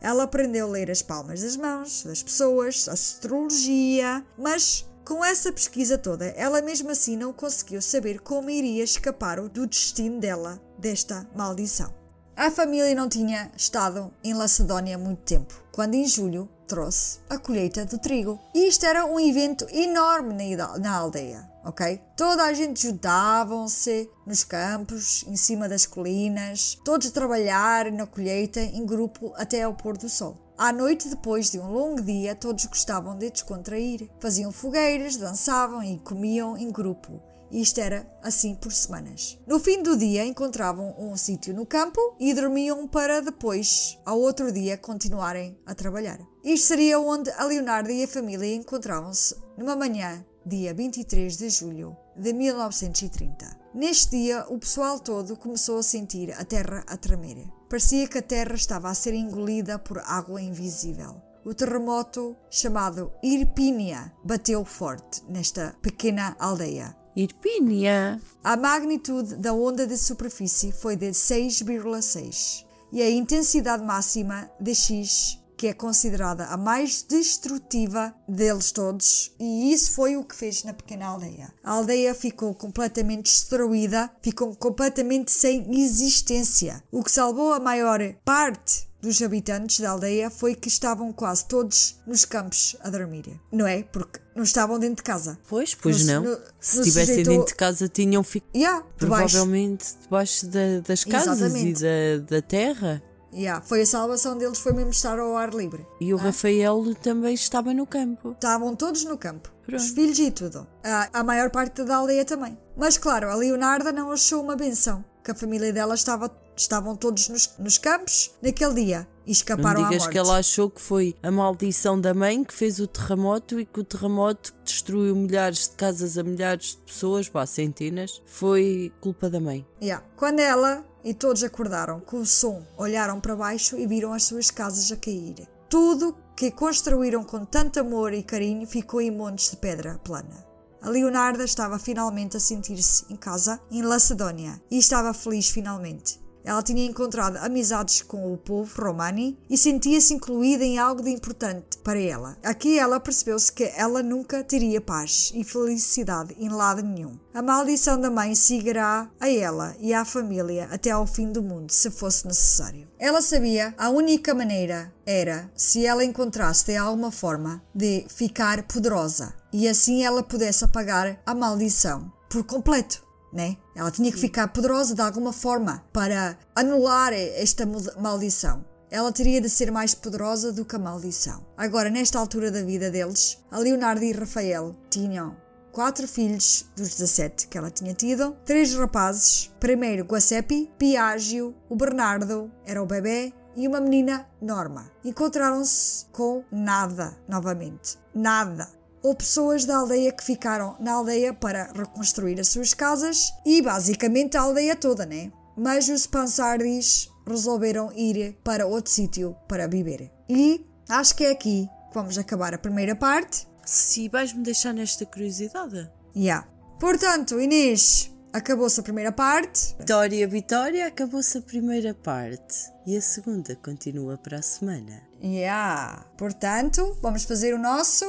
Ela aprendeu a ler as palmas das mãos das pessoas, astrologia, mas com essa pesquisa toda, ela mesmo assim não conseguiu saber como iria escapar do destino dela desta maldição. A família não tinha estado em Lacedónia muito tempo, quando em julho trouxe a colheita do trigo. E isto era um evento enorme na, aldeia, ok? Toda a gente juntavam-se nos campos, em cima das colinas, todos a trabalhar na colheita em grupo até ao pôr do sol. À noite, depois de um longo dia, todos gostavam de descontrair. Faziam fogueiras, dançavam e comiam em grupo. E isto era assim por semanas. No fim do dia encontravam um sítio no campo e dormiam para depois, ao outro dia, continuarem a trabalhar. Isto seria onde a Leonardo e a família encontravam-se numa manhã, dia 23 de julho de 1930. Neste dia, o pessoal todo começou a sentir a terra a tremer. Parecia que a terra estava a ser engolida por água invisível. O terremoto chamado Irpínia bateu forte nesta pequena aldeia. Irpínia. A magnitude da onda de superfície foi de 6,6 e a intensidade máxima de X, que é considerada a mais destrutiva deles todos, e isso foi o que fez na pequena aldeia. A aldeia ficou completamente destruída, ficou completamente sem existência. O que salvou a maior parte dos habitantes da aldeia foi que estavam quase todos nos campos a dormir. Não é? Porque não estavam dentro de casa. Pois, pois não. no- Se estivessem dentro de casa, tinham ficado Yeah, provavelmente debaixo da- das casas Exatamente. e da, da terra. Yeah, foi a salvação deles, foi mesmo estar ao ar livre. E o Rafael também estava no campo. Estavam todos no campo. Pronto. Os filhos e tudo. A, a maior parte da aldeia também. Mas claro, a Leonarda não achou uma benção. Que a família dela estava, estavam todos nos, nos campos naquele dia. E Não escaparam à digas morte. que ela achou que foi a maldição da mãe que fez o terremoto e que o terremoto que destruiu milhares de casas a milhares de pessoas, pá, centenas, foi culpa da mãe. Yeah. Quando ela e todos acordaram com o som, olharam para baixo e viram as suas casas a cair. Tudo que construíram com tanto amor e carinho ficou em montes de pedra plana. A Leonarda estava finalmente a sentir-se em casa, em Lacedónia, e estava feliz finalmente. Ela tinha encontrado amizades com o povo romani e sentia-se incluída em algo de importante para ela. Aqui ela percebeu-se que ela nunca teria paz e felicidade em lado nenhum. A maldição da mãe seguirá a ela e à família até ao fim do mundo, se fosse necessário. Ela sabia a única maneira era se ela encontrasse de alguma forma de ficar poderosa e assim ela pudesse apagar a maldição por completo né? Ela tinha que ficar poderosa de alguma forma para anular esta maldição. Ela teria de ser mais poderosa do que a maldição. Agora, nesta altura da vida deles, a Leonardo e Rafael tinham quatro filhos dos 17 que ela tinha tido, três rapazes, primeiro Guacepi, Piágio, o Bernardo, era o bebê, e uma menina, Norma. Encontraram-se com nada novamente. Nada. Houve pessoas da aldeia que ficaram na aldeia para reconstruir as suas casas e basicamente a aldeia toda, né? Mas os Pansardis resolveram ir para outro sítio para viver. E acho que é aqui que vamos acabar a primeira parte. Se vais-me deixar nesta curiosidade. Yeah. Portanto, Inês, acabou-se a primeira parte. Vitória, Vitória, acabou-se a primeira parte. E a segunda continua para a semana. Yeah. Portanto, vamos fazer o nosso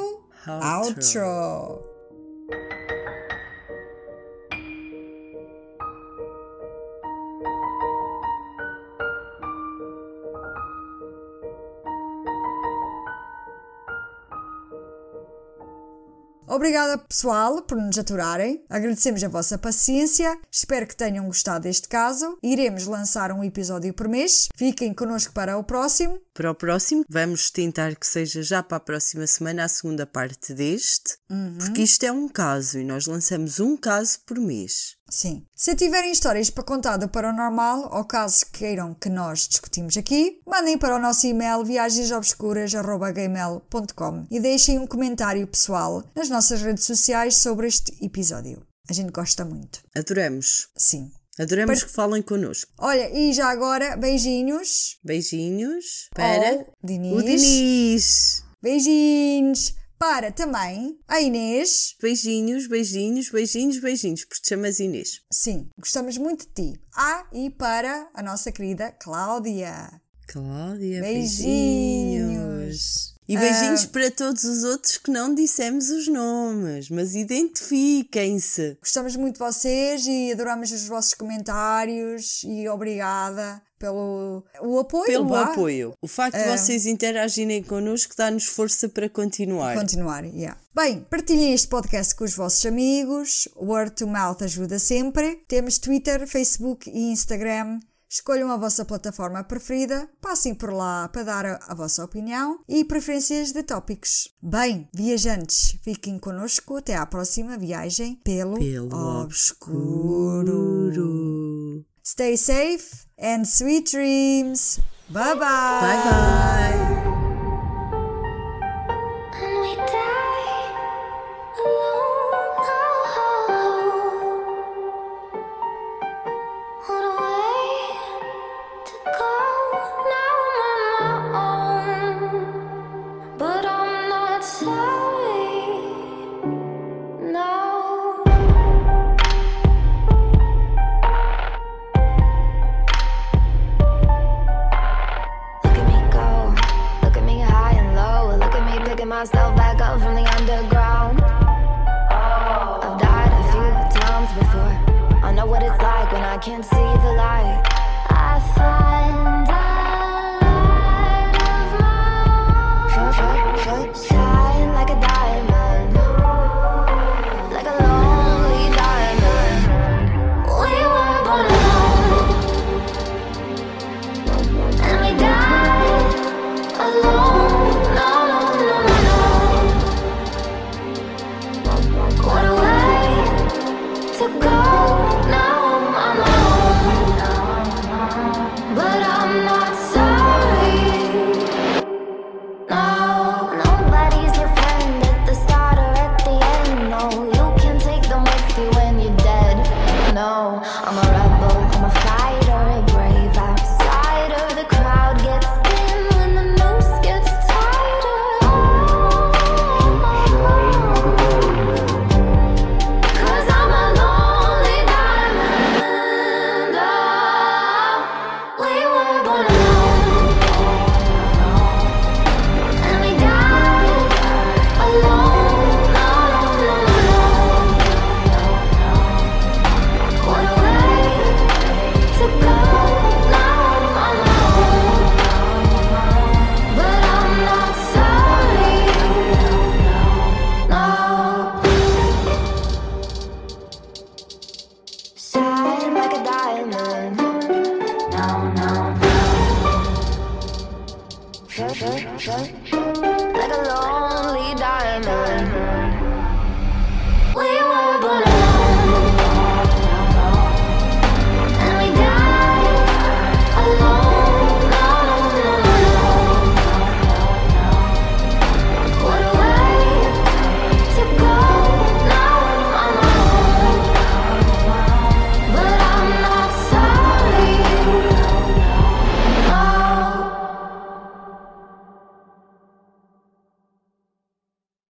Outro. outro. Obrigada, pessoal, por nos aturarem. Agradecemos a vossa paciência. Espero que tenham gostado deste caso. Iremos lançar um episódio por mês. Fiquem connosco para o próximo. Para o próximo, vamos tentar que seja já para a próxima semana a segunda parte deste, porque isto é um caso e nós lançamos um caso por mês. Sim. Se tiverem histórias para contar do paranormal ou casos que queiram que nós discutimos aqui, mandem para o nosso e-mail viagensobscuras.gmail.com e deixem um comentário pessoal nas nossas redes sociais sobre este episódio. A gente gosta muito. Adoramos. Sim. Adoramos Para- que falem connosco. Olha, e já agora, beijinhos. Beijinhos para Diniz. o Diniz. Beijinhos. Para também a Inês. Beijinhos, beijinhos, beijinhos, beijinhos, porque te chamas Inês. Sim, gostamos muito de ti. Ah, e para a nossa querida Cláudia. Cláudia, Beijinhos. beijinhos. E beijinhos para todos os outros que não dissemos os nomes, mas identifiquem-se. Gostamos muito de vocês e adoramos os vossos comentários e obrigada pelo o apoio. Pelo apoio. O facto de vocês interagirem connosco dá-nos força para continuar. Continuar, yeah. Bem, partilhem este podcast com os vossos amigos. Word to mouth ajuda sempre. Temos Twitter, Facebook e Instagram. Escolham a vossa plataforma preferida, passem por lá para dar a, a vossa opinião e preferências de tópicos. Bem, viajantes, fiquem connosco até à próxima viagem pelo, Pelo obscuro. obscuro. Stay safe and sweet dreams. Bye bye. Bye bye.